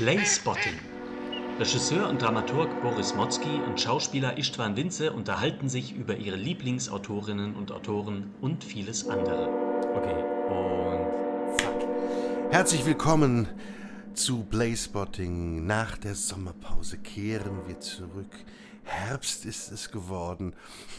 Playspotting. Regisseur und Dramaturg Boris Motzki und Schauspieler Istvan Winze unterhalten sich über ihre Lieblingsautorinnen und Autoren und vieles andere. Okay, und zack. Herzlich willkommen zu Playspotting. Nach der Sommerpause kehren wir zurück. Herbst ist es geworden.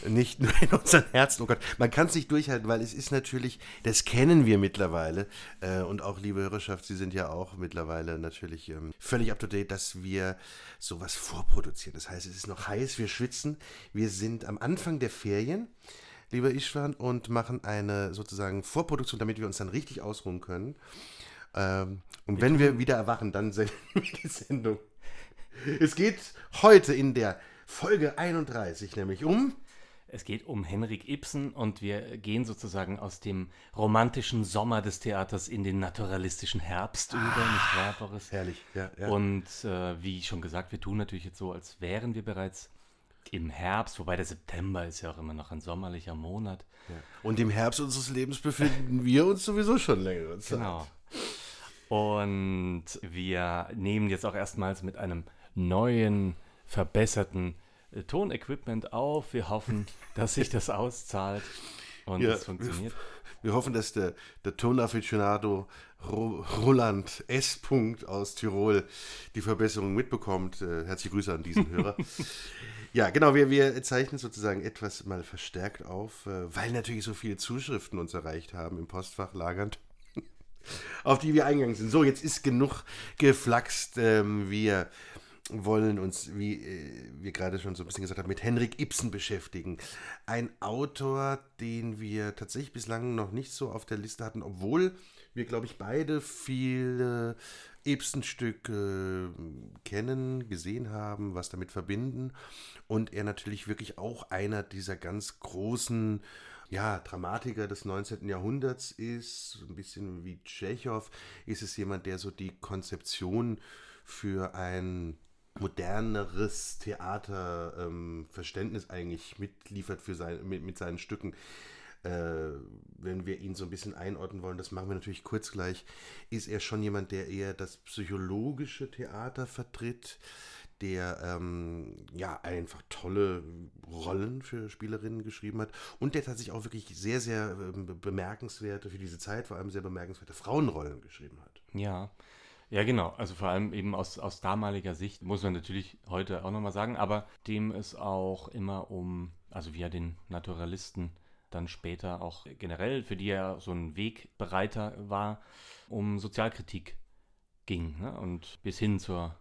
Nicht nur in unseren Herzen. Oh Gott, man kann es nicht durchhalten, weil es ist natürlich, das kennen wir mittlerweile. Äh, und auch, liebe Hörerschaft, Sie sind ja auch mittlerweile natürlich ähm, völlig up to date, dass wir sowas vorproduzieren. Das heißt, es ist noch heiß, wir schwitzen. Wir sind am Anfang der Ferien, lieber Ishwan, und machen eine sozusagen Vorproduktion, damit wir uns dann richtig ausruhen können. Ähm, und wenn wir wieder erwachen, dann senden wir die Sendung. Es geht heute in der Folge 31 nämlich um. Es geht um Henrik Ibsen und wir gehen sozusagen aus dem romantischen Sommer des Theaters in den naturalistischen Herbst über, nicht wahr, Boris? Herrlich, ja. ja. Und äh, wie schon gesagt, wir tun natürlich jetzt so, als wären wir bereits im Herbst, wobei der September ist ja auch immer noch ein sommerlicher Monat. ja. Und im Herbst unseres Lebens befinden wir uns sowieso schon längere Zeit. Genau. Und wir nehmen jetzt auch erstmals mit einem neuen, verbesserten äh, Tonequipment auf. Wir hoffen, dass sich das auszahlt und Ja, es funktioniert. Wir hoffen, dass der, der Tonaficionado Ro Roland S. Punkt aus Tirol die Verbesserung mitbekommt. Äh, herzliche Grüße an diesen Hörer. ja, genau, wir, wir zeichnen sozusagen etwas mal verstärkt auf, äh, weil natürlich so viele Zuschriften uns erreicht haben im Postfach lagernd. auf die wir eingegangen sind. So, jetzt ist genug geflaxt. Ähm, wir wollen uns, wie äh, wir gerade schon so ein bisschen gesagt haben, mit Henrik Ibsen beschäftigen. Ein Autor, den wir tatsächlich bislang noch nicht so auf der Liste hatten, obwohl wir, glaube ich, beide viele Ibsen-Stücke kennen, gesehen haben, was damit verbinden. Und er natürlich wirklich auch einer dieser ganz großen ja, Dramatiker des 19. Jahrhunderts ist, ein bisschen wie Tschechow, ist es jemand, der so die Konzeption für ein moderneres Theaterverständnis eigentlich mitliefert für sein, mit, mit seinen Stücken. Äh, wenn wir ihn so ein bisschen einordnen wollen, das machen wir natürlich kurz gleich, ist er schon jemand, der eher das psychologische Theater vertritt, der ähm, ja einfach tolle Rollen für Spielerinnen geschrieben hat und der tatsächlich auch wirklich sehr, sehr ähm, bemerkenswerte, für diese Zeit vor allem sehr bemerkenswerte Frauenrollen geschrieben hat. Ja. Ja, genau. Also vor allem eben aus, aus damaliger Sicht, muss man natürlich heute auch nochmal sagen, aber dem es auch immer um, also wie er den Naturalisten dann später auch generell, für die er so ein Wegbereiter war, um Sozialkritik ging ne? und bis hin zur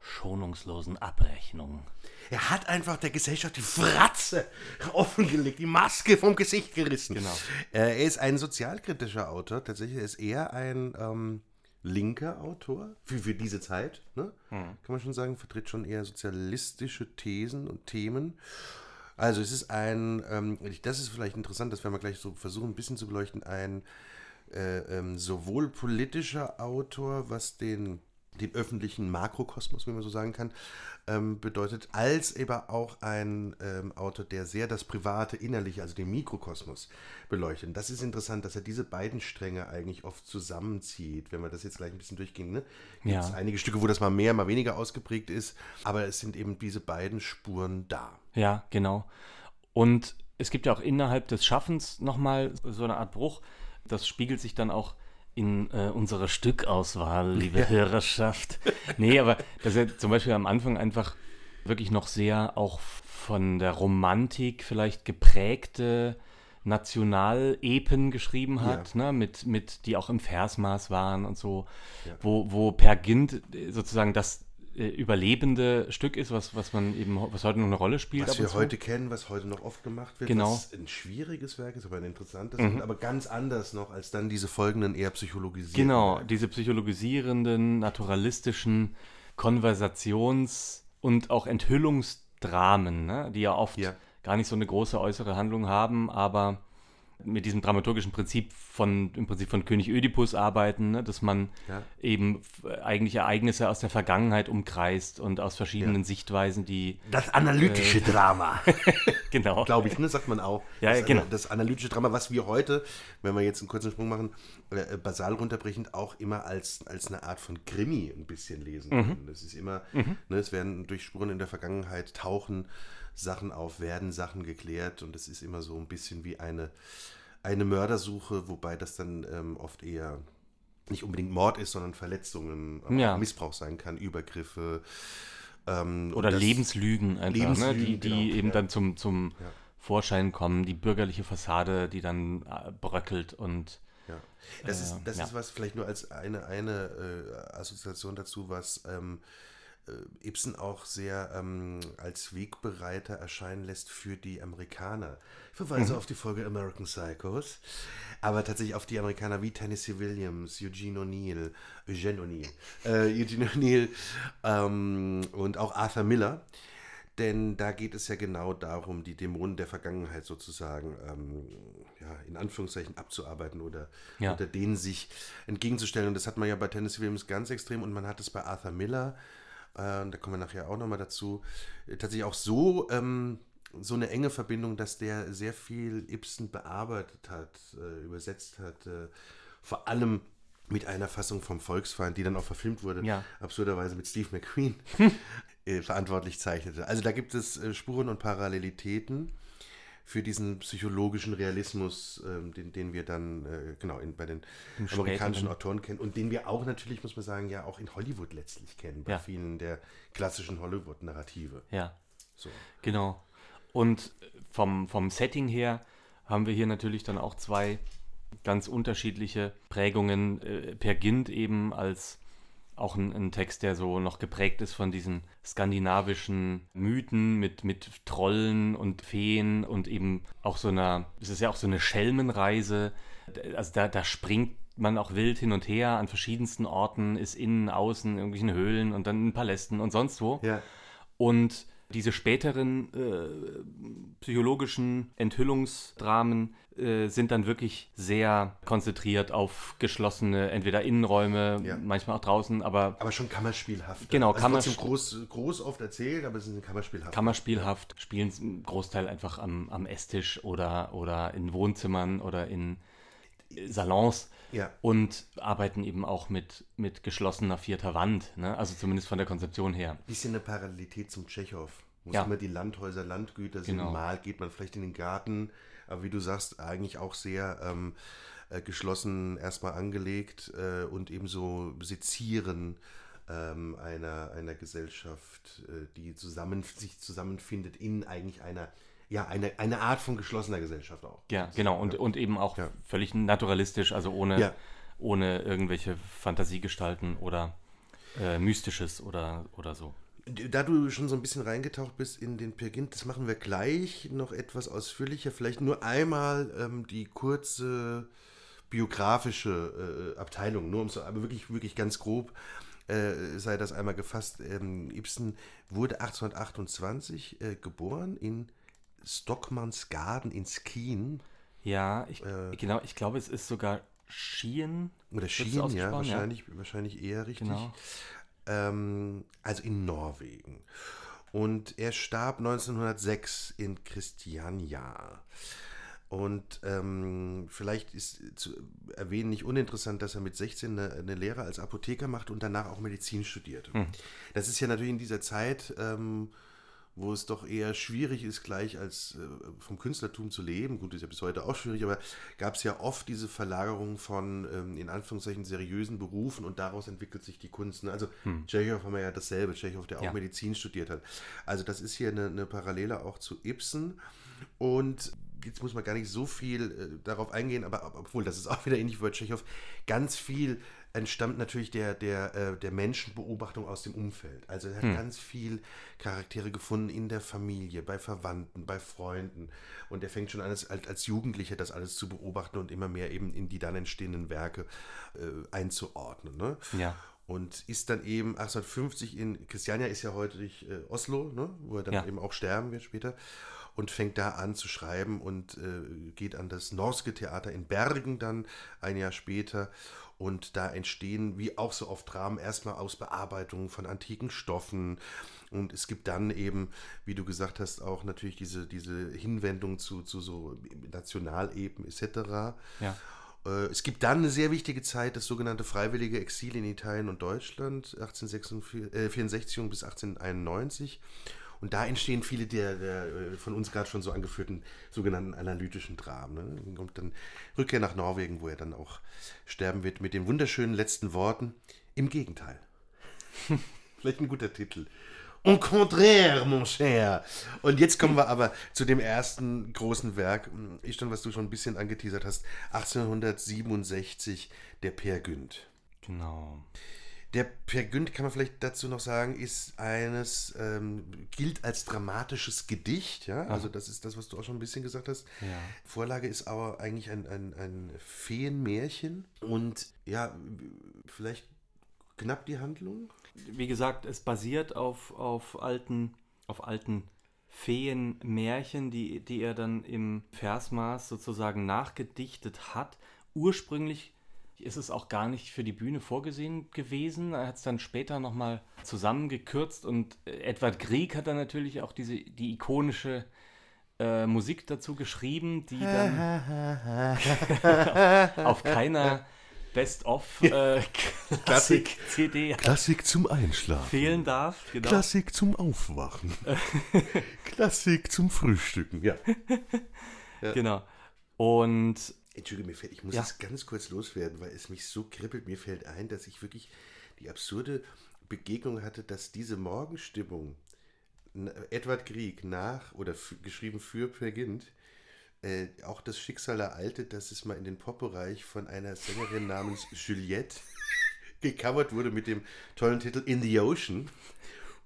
schonungslosen Abrechnung. Er hat einfach der Gesellschaft die Fratze offengelegt, die Maske vom Gesicht gerissen. Genau. Er ist ein sozialkritischer Autor. Tatsächlich ist er ein ähm, linker Autor für, für diese Zeit. Ne? Kann man schon sagen, vertritt schon eher sozialistische Thesen und Themen. Also es ist ein, ähm, das ist vielleicht interessant, das werden wir gleich so versuchen, ein bisschen zu beleuchten, ein äh, ähm, sowohl politischer Autor, was den, den öffentlichen Makrokosmos, wenn man so sagen kann, ähm, bedeutet, als eben auch ein ähm, Autor, der sehr das private, innerliche, also den Mikrokosmos beleuchtet. Und das ist interessant, dass er diese beiden Stränge eigentlich oft zusammenzieht, wenn wir das jetzt gleich ein bisschen durchgehen. Ne? Gibt es Ja. einige Stücke, wo das mal mehr, mal weniger ausgeprägt ist, aber es sind eben diese beiden Spuren da. Ja, genau. Und es gibt ja auch innerhalb des Schaffens nochmal so eine Art Bruch. Das spiegelt sich dann auch in äh, unserer Stückauswahl, liebe Hörerschaft. Nee, aber dass er zum Beispiel am Anfang einfach wirklich noch sehr auch von der Romantik vielleicht geprägte Nationalepen geschrieben hat, ne, mit, mit, die auch im Versmaß waren und so, wo, wo Per Gint sozusagen das äh, überlebende Stück ist, was, was man eben, was heute noch eine Rolle spielt. Was wir zu. heute kennen, was heute noch oft gemacht wird, Genau. Mhm. was ein schwieriges Werk ist, aber ein interessantes, und aber ganz anders noch als dann diese folgenden eher psychologisierten. Genau, Werke. diese psychologisierenden, naturalistischen Konversations- und auch Enthüllungsdramen, ne, die ja oft Ja. gar nicht so eine große äußere Handlung haben, aber mit diesem dramaturgischen Prinzip von im Prinzip von König Ödipus arbeiten, ne? dass man Ja. eben f- eigentlich Ereignisse aus der Vergangenheit umkreist und aus verschiedenen Ja. Sichtweisen, die Das analytische Drama. genau glaube ich, ne, sagt man auch. Ja, das, ja, genau. Das analytische Drama, was wir heute, wenn wir jetzt einen kurzen Sprung machen, äh, basal runterbrechend auch immer als, als eine Art von Krimi ein bisschen lesen Mhm. können. Das ist immer, ne, es werden durch Spuren in der Vergangenheit tauchen Sachen auf, werden Sachen geklärt und es ist immer so ein bisschen wie eine, eine Mördersuche, wobei das dann ähm, oft eher nicht unbedingt Mord ist, sondern Verletzungen, aber Ja. auch Missbrauch sein kann, Übergriffe. Ähm, oder Lebenslügen einfach, ne? Lebenslügen, die, die genau, eben ja. dann zum, zum Ja. Vorschein kommen, die bürgerliche Fassade, die dann äh, bröckelt und Ja. Das, Äh, ist, das ist was vielleicht nur als eine, eine äh, Assoziation dazu, was ähm, äh, Ibsen auch sehr ähm, als Wegbereiter erscheinen lässt für die Amerikaner. Ich verweise auf die Folge American Psychos, aber tatsächlich auf die Amerikaner wie Tennessee Williams, Eugene O'Neill, Eugene O'Neill, äh, Eugene O'Neill ähm, und auch Arthur Miller. Denn da geht es ja genau darum, die Dämonen der Vergangenheit sozusagen ähm, ja, in Anführungszeichen abzuarbeiten oder Ja. unter denen sich entgegenzustellen. Und das hat man ja bei Tennessee Williams ganz extrem und man hat es bei Arthur Miller, äh, da kommen wir nachher auch nochmal dazu, äh, tatsächlich auch so, ähm, so eine enge Verbindung, dass der sehr viel Ibsen bearbeitet hat, äh, übersetzt hat, äh, vor allem mit einer Fassung vom Volksfeind, die dann auch verfilmt wurde, Ja. absurderweise mit Steve McQueen äh, verantwortlich zeichnete. Also da gibt es äh, Spuren und Parallelitäten für diesen psychologischen Realismus, ähm, den, den wir dann äh, genau in, bei den Im amerikanischen späteren. Autoren kennen und den wir auch natürlich, muss man sagen, ja auch in Hollywood letztlich kennen, bei Ja. vielen der klassischen Hollywood-Narrative. ja, So. genau. Und vom, vom Setting her haben wir hier natürlich dann auch zwei ganz unterschiedliche Prägungen. Äh, Per Gint eben als auch ein, ein Text, der so noch geprägt ist von diesen skandinavischen Mythen mit, mit Trollen und Feen und eben auch so einer, es ist ja auch so eine Schelmenreise. Also da, da springt man auch wild hin und her an verschiedensten Orten, ist innen, außen, in irgendwelchen Höhlen und dann in Palästen und sonst wo. Ja, Und diese späteren äh, psychologischen Enthüllungsdramen äh, sind dann wirklich sehr konzentriert auf geschlossene, entweder Innenräume, Ja. manchmal auch draußen, aber aber schon kammerspielhaft. Genau, also trotzdem Kammersch- groß, groß oft erzählt, aber es ist ein kammerspielhaft. kammerspielhaft, spielen s- einen Großteil einfach am, am Esstisch oder, oder in Wohnzimmern oder in Salons. Ja. Und arbeiten eben auch mit, mit geschlossener vierter Wand, ne? also zumindest von der Konzeption her. bisschen eine Parallelität zum Tschechow. Wo Ja. immer die Landhäuser, Landgüter sind. Genau. Mal geht man vielleicht in den Garten, aber wie du sagst, eigentlich auch sehr ähm, äh, geschlossen erstmal angelegt äh, und eben so sezieren ähm, einer, einer Gesellschaft, äh, die zusammen, sich zusammenfindet in eigentlich einer, ja, eine, eine Art von geschlossener Gesellschaft auch. Ja, genau. Und, und eben auch Ja. völlig naturalistisch, also ohne, Ja. ohne irgendwelche Fantasiegestalten oder äh, Mystisches oder, oder so. Da du schon so ein bisschen reingetaucht bist in den Pergint, das machen wir gleich noch etwas ausführlicher. Vielleicht nur einmal ähm, die kurze biografische äh, Abteilung, nur um so, aber wirklich, wirklich ganz grob äh, sei das einmal gefasst. Ähm, Ibsen wurde 1828 äh, geboren in Stockmannsgarten in Skien. Ja, ich, Äh. genau, ich glaube, es ist sogar Schien. Oder Schien, ja, wahrscheinlich, wahrscheinlich eher richtig. Genau. Ähm, also in Norwegen. Und er starb 1906 in Christiania. Und ähm, vielleicht ist zu erwähnen nicht uninteressant, dass er mit 16 eine, eine Lehre als Apotheker macht und danach auch Medizin studiert. Das ist ja natürlich in dieser Zeit, ähm, wo es doch eher schwierig ist, gleich als äh, vom Künstlertum zu leben. Gut, ist ja bis heute auch schwierig, aber gab es ja oft diese Verlagerung von ähm, in Anführungszeichen seriösen Berufen und daraus entwickelt sich die Kunst. Ne? Also Tschechow haben wir ja dasselbe, Tschechow, der auch Ja. Medizin studiert hat. Also das ist hier eine, eine Parallele auch zu Ibsen. Und jetzt muss man gar nicht so viel äh, darauf eingehen, aber ob- obwohl, das ist auch wieder ähnlich wie bei Tschechow, ganz viel entstammt natürlich der, der, äh, der Menschenbeobachtung aus dem Umfeld. Also er hat ganz viel Charaktere gefunden in der Familie, bei Verwandten, bei Freunden. Und er fängt schon an, als, als als Jugendlicher das alles zu beobachten und immer mehr eben in die dann entstehenden Werke äh, einzuordnen. Ne? Ja. Und ist dann eben 1850 in, Christiania ist ja heute durch äh, Oslo, ne? wo er dann Ja. eben auch sterben wird später. und fängt da an zu schreiben und äh, geht an das Norske Theater in Bergen dann ein Jahr später. Und da entstehen, wie auch so oft Dramen, erstmal aus Bearbeitungen von antiken Stoffen. Und es gibt dann eben, wie du gesagt hast, auch natürlich diese, diese Hinwendung zu, zu so Nationaleben etc. Ja. Äh, Es gibt dann eine sehr wichtige Zeit, das sogenannte freiwillige Exil in Italien und Deutschland, 1864 äh, bis 1891. Und da entstehen viele der, der äh, von uns gerade schon so angeführten sogenannten analytischen Dramen. Ne? Kommt dann Rückkehr nach Norwegen, wo er dann auch sterben wird, mit den wunderschönen letzten Worten. Im Gegenteil. Vielleicht ein guter Titel. Au contraire, mon cher. Und jetzt kommen wir aber zu dem ersten großen Werk, ich schon, was du schon ein bisschen angeteasert hast, 1867, der Per Günd. Genau. Der Per Günd, kann man vielleicht dazu noch sagen, ist eines, ähm, gilt als dramatisches Gedicht, ja, also das ist das, was du auch schon ein bisschen gesagt hast. Ja. Vorlage ist aber eigentlich ein, ein, ein Feenmärchen und ja, vielleicht knapp die Handlung. Wie gesagt, es basiert auf, auf alten, auf alten Feenmärchen, die, die er dann im Versmaß sozusagen nachgedichtet hat. Ursprünglich ist es auch gar nicht für die Bühne vorgesehen gewesen. Er hat es dann später nochmal zusammengekürzt und äh, Edward Grieg hat dann natürlich auch diese, die ikonische äh, Musik dazu geschrieben, die dann auf keiner Best-of äh, Klassik zum Einschlafen. fehlen darf. Genau. Klassik zum Aufwachen. Klassik zum Frühstücken. Ja. Genau. Und Entschuldige, mir fällt, ich muss Ja. jetzt ganz kurz loswerden, weil es mich so kribbelt. Mir fällt ein, dass ich wirklich die absurde Begegnung hatte, dass diese Morgenstimmung Edward Grieg nach oder geschrieben für beginnt, äh, auch das Schicksal ereilte, dass es mal in den Pop-Bereich von einer Sängerin namens Juliette gecovert wurde mit dem tollen Titel In the Ocean.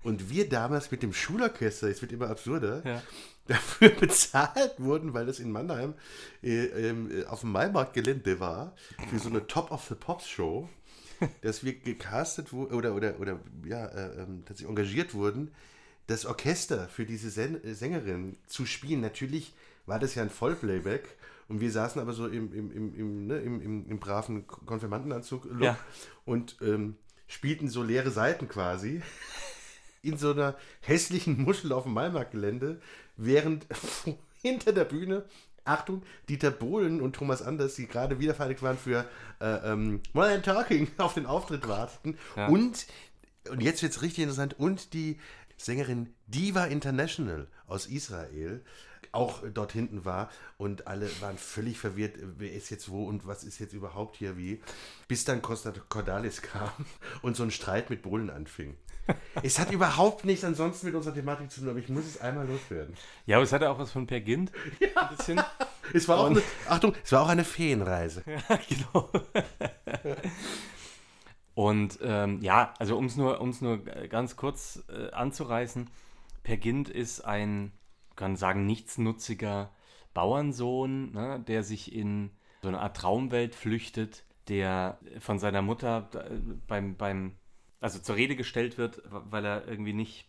Und wir damals mit dem Schulorchester, es wird immer absurder, Ja. dafür bezahlt wurden, weil das in Mannheim äh, ähm, äh, auf dem Maimarktgelände war, für so eine Top of the Pops Show, dass wir gecastet wurden oder, oder, oder ja, äh, ähm, dass sie engagiert wurden, das Orchester für diese Sen äh, Sängerin zu spielen. Natürlich war das ja ein Vollplayback und wir saßen aber so im, im, im, im, ne, im, im, im braven Konfirmandenanzug Ja. und ähm, spielten so leere Seiten quasi in so einer hässlichen Muschel auf dem Maimarktgelände, während hinter der Bühne, Achtung, Dieter Bohlen und Thomas Anders, die gerade wieder vereinigt waren für äh, ähm, Modern Talking, auf den Auftritt warteten. Ja. Und, und jetzt wird es richtig interessant, und die Sängerin Diva International aus Israel auch dort hinten war und alle waren völlig verwirrt, wer ist jetzt wo und was ist jetzt überhaupt hier wie, bis dann Costa Cordalis kam und so ein Streit mit Bohlen anfing. Es hat überhaupt nichts ansonsten mit unserer Thematik zu tun, aber ich muss es einmal loswerden. ja, aber es hatte auch was von Per Gint. Ein bisschen. Es war auch eine, Achtung, es war auch eine Feenreise. genau. Und ähm, ja, also um es nur, um's nur ganz kurz äh, anzureißen, Per Gint ist ein, kann sagen, nichtsnutziger Bauernsohn, ne, der sich in so eine Art Traumwelt flüchtet, der von seiner Mutter äh, beim, beim, also zur Rede gestellt wird, weil er irgendwie nicht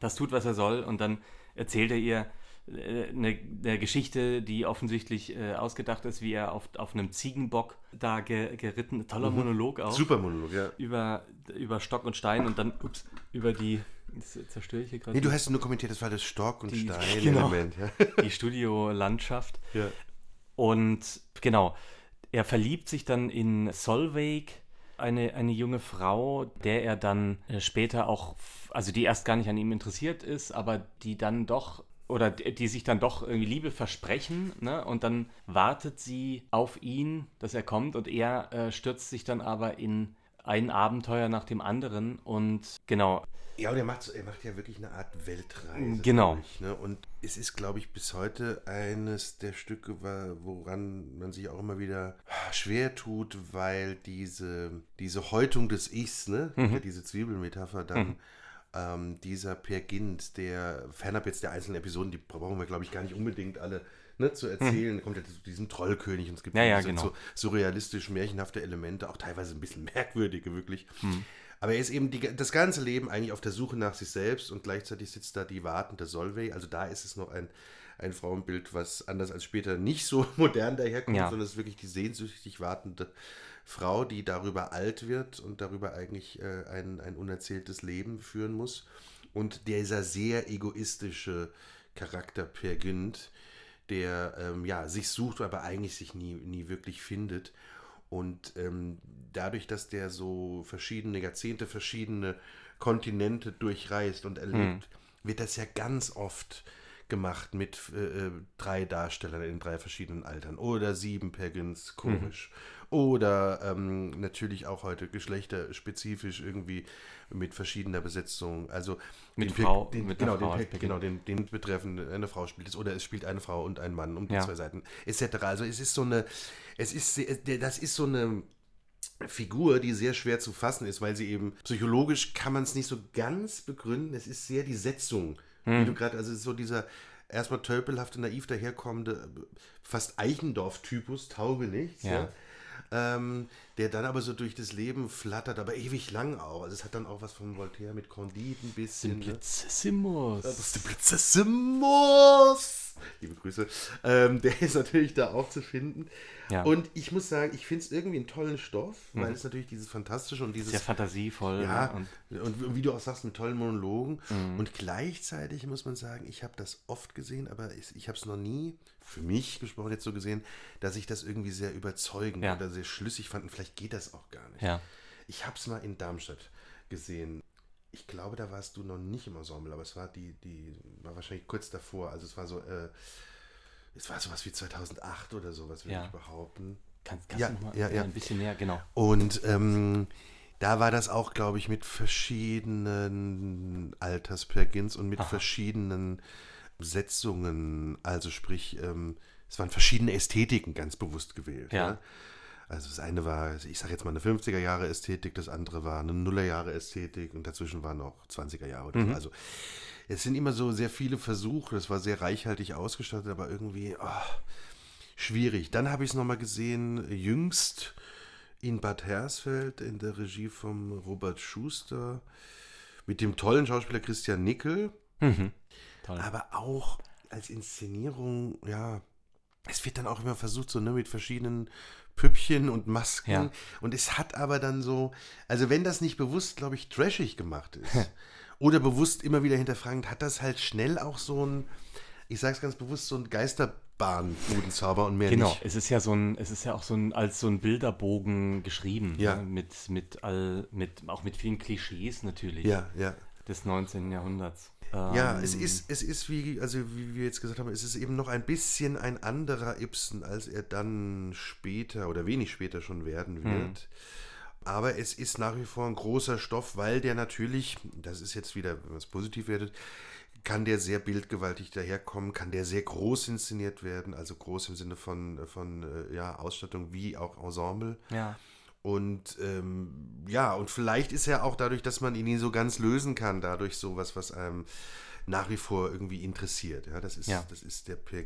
das tut, was er soll. Und dann erzählt er ihr äh, eine, eine Geschichte, die offensichtlich äh, ausgedacht ist, wie er auf, auf einem Ziegenbock da ge, geritten, toller Monolog auch, Super Monolog, ja. über, über Stock und Stein und dann, ups, über die, jetzt zerstöre ich hier gerade Nee, du hast nur kommentiert, das war das Stock- und Stein-Element. Ja. die Studiolandschaft. Ja. Und genau, er verliebt sich dann in Solveig, eine, eine junge Frau, der er dann äh, später auch, also die erst gar nicht an ihm interessiert ist, aber die dann doch, oder die, die sich dann doch irgendwie Liebe versprechen, ne? Und dann wartet sie auf ihn, dass er kommt und er äh, stürzt sich dann aber in ein Abenteuer nach dem anderen und genau, Ja, und er macht, er macht ja wirklich eine Art Weltreise. Genau. Ich, ne? Und es ist, glaube ich, bis heute eines der Stücke, woran man sich auch immer wieder schwer tut, weil diese, diese Häutung des Ichs, ne? Mhm. Ja, diese Zwiebelmetapher dann. Ähm, dieser Per Gint, der fernab jetzt der einzelnen Episoden, die brauchen wir, glaube ich, gar nicht unbedingt alle ne, zu erzählen. Da kommt ja zu diesem Trollkönig und es gibt. Ja, ja, genau. so surrealistisch märchenhafte Elemente, auch teilweise ein bisschen merkwürdige, wirklich. Mhm. Aber er ist eben die, das ganze Leben eigentlich auf der Suche nach sich selbst und gleichzeitig sitzt da die wartende Solveig. Also da ist es noch ein, ein Frauenbild, was anders als später nicht so modern daherkommt, Ja. sondern es ist wirklich die sehnsüchtig wartende Frau, die darüber alt wird und darüber eigentlich äh, ein, ein unerzähltes Leben führen muss. Und dieser sehr egoistische Charakter Per Gynt, der ähm, ja, sich sucht, aber eigentlich sich nie, nie wirklich findet. Und ähm, dadurch, dass der so verschiedene Jahrzehnte, verschiedene Kontinente durchreist und erlebt, wird das ja ganz oft gemacht mit äh, äh, drei Darstellern in drei verschiedenen Altern. Oder sieben Pagans, komisch. Oder ähm, natürlich auch heute geschlechterspezifisch irgendwie mit verschiedener Besetzung. Also Mit den Frau- den, mit genau, Frau den, Pagin. genau, den, den betreffend eine Frau spielt es. Oder es spielt eine Frau und ein Mann um die Ja. zwei Seiten, etc. Also es ist so eine, es ist, das ist so eine Figur, die sehr schwer zu fassen ist, weil sie eben psychologisch kann man es nicht so ganz begründen. Es ist sehr die Setzung, wie du gerade, also so dieser erstmal tölpelhafte, naiv daherkommende, fast Eichendorff-Typus, Taube nichts, ja. Ja. Ähm, der dann aber so durch das Leben flattert, aber ewig lang auch. Also es hat dann auch was von Voltaire mit Candide ein bisschen. ne? Simplicissimus. Das ist die Prinzessimus. Liebe Grüße. Ähm, der ist natürlich da auch zu finden. Ja. Und ich muss sagen, ich finde es irgendwie einen tollen Stoff, weil es natürlich dieses Fantastische und dieses. Sehr fantasievoll. ja, ne? und, wie du auch sagst, mit tollen Monologen. Und gleichzeitig muss man sagen, ich habe das oft gesehen, aber ich, ich habe es noch nie, für mich gesprochen, jetzt so gesehen, dass ich das irgendwie sehr überzeugend Ja. oder sehr schlüssig fand. Und vielleicht geht das auch gar nicht. Ja. Ich habe es mal in Darmstadt gesehen. Ich glaube, da warst du noch nicht im Ensemble, aber es war die, die war wahrscheinlich kurz davor. Also es war so, äh, es war sowas wie 2008 oder sowas, würde Ja. ich behaupten. Kannst, kannst Ja, du noch mal ja, ja. ein bisschen näher, genau. Und ähm, da war das auch, glaube ich, mit verschiedenen Alterspergins und mit Aha. verschiedenen Setzungen. Also sprich, ähm, es waren verschiedene Ästhetiken ganz bewusst gewählt. Ja. Ne? Also das eine war, ich sage jetzt mal eine 50er Jahre Ästhetik, das andere war eine Nuller Jahre Ästhetik und dazwischen waren noch 20er Jahre oder Mhm. so. Also es sind immer so sehr viele Versuche, das war sehr reichhaltig ausgestattet, aber irgendwie ah, schwierig. Dann habe ich es nochmal gesehen, jüngst in Bad Hersfeld in der Regie von Robert Schuster mit dem tollen Schauspieler Christian Nickel, Toll. aber auch als Inszenierung, ja, es wird dann auch immer versucht, so ne, mit verschiedenen Püppchen und Masken. Ja. Und es hat aber dann so, also wenn das nicht bewusst, glaube ich, trashig gemacht ist oder bewusst immer wieder hinterfragend, hat das halt schnell auch so ein, ich sage es ganz bewusst, so ein Geisterbahn-Budenzauber und mehr Genau, nicht. es ist ja so ein, es ist ja auch so ein, als so ein Bilderbogen geschrieben. Ja. Ne? Mit, mit all, mit, auch mit vielen Klischees natürlich Ja, ja. des 19. Jahrhunderts. Ja, Ähm, es ist, es ist wie, also wie wir jetzt gesagt haben, es ist eben noch ein bisschen ein anderer Ibsen, als er dann später oder wenig später schon werden wird. Aber es ist nach wie vor ein großer Stoff, weil der natürlich, das ist jetzt wieder, wenn man es positiv wertet, kann der sehr bildgewaltig daherkommen, kann der sehr groß inszeniert werden, also groß im Sinne von, von äh, ja, Ausstattung wie auch Ensemble. Ja. Und ähm, ja, und vielleicht ist er auch dadurch, dass man ihn nie so ganz lösen kann, dadurch sowas, was einem nach wie vor irgendwie interessiert. Ja, das ist, Ja. das ist der Per.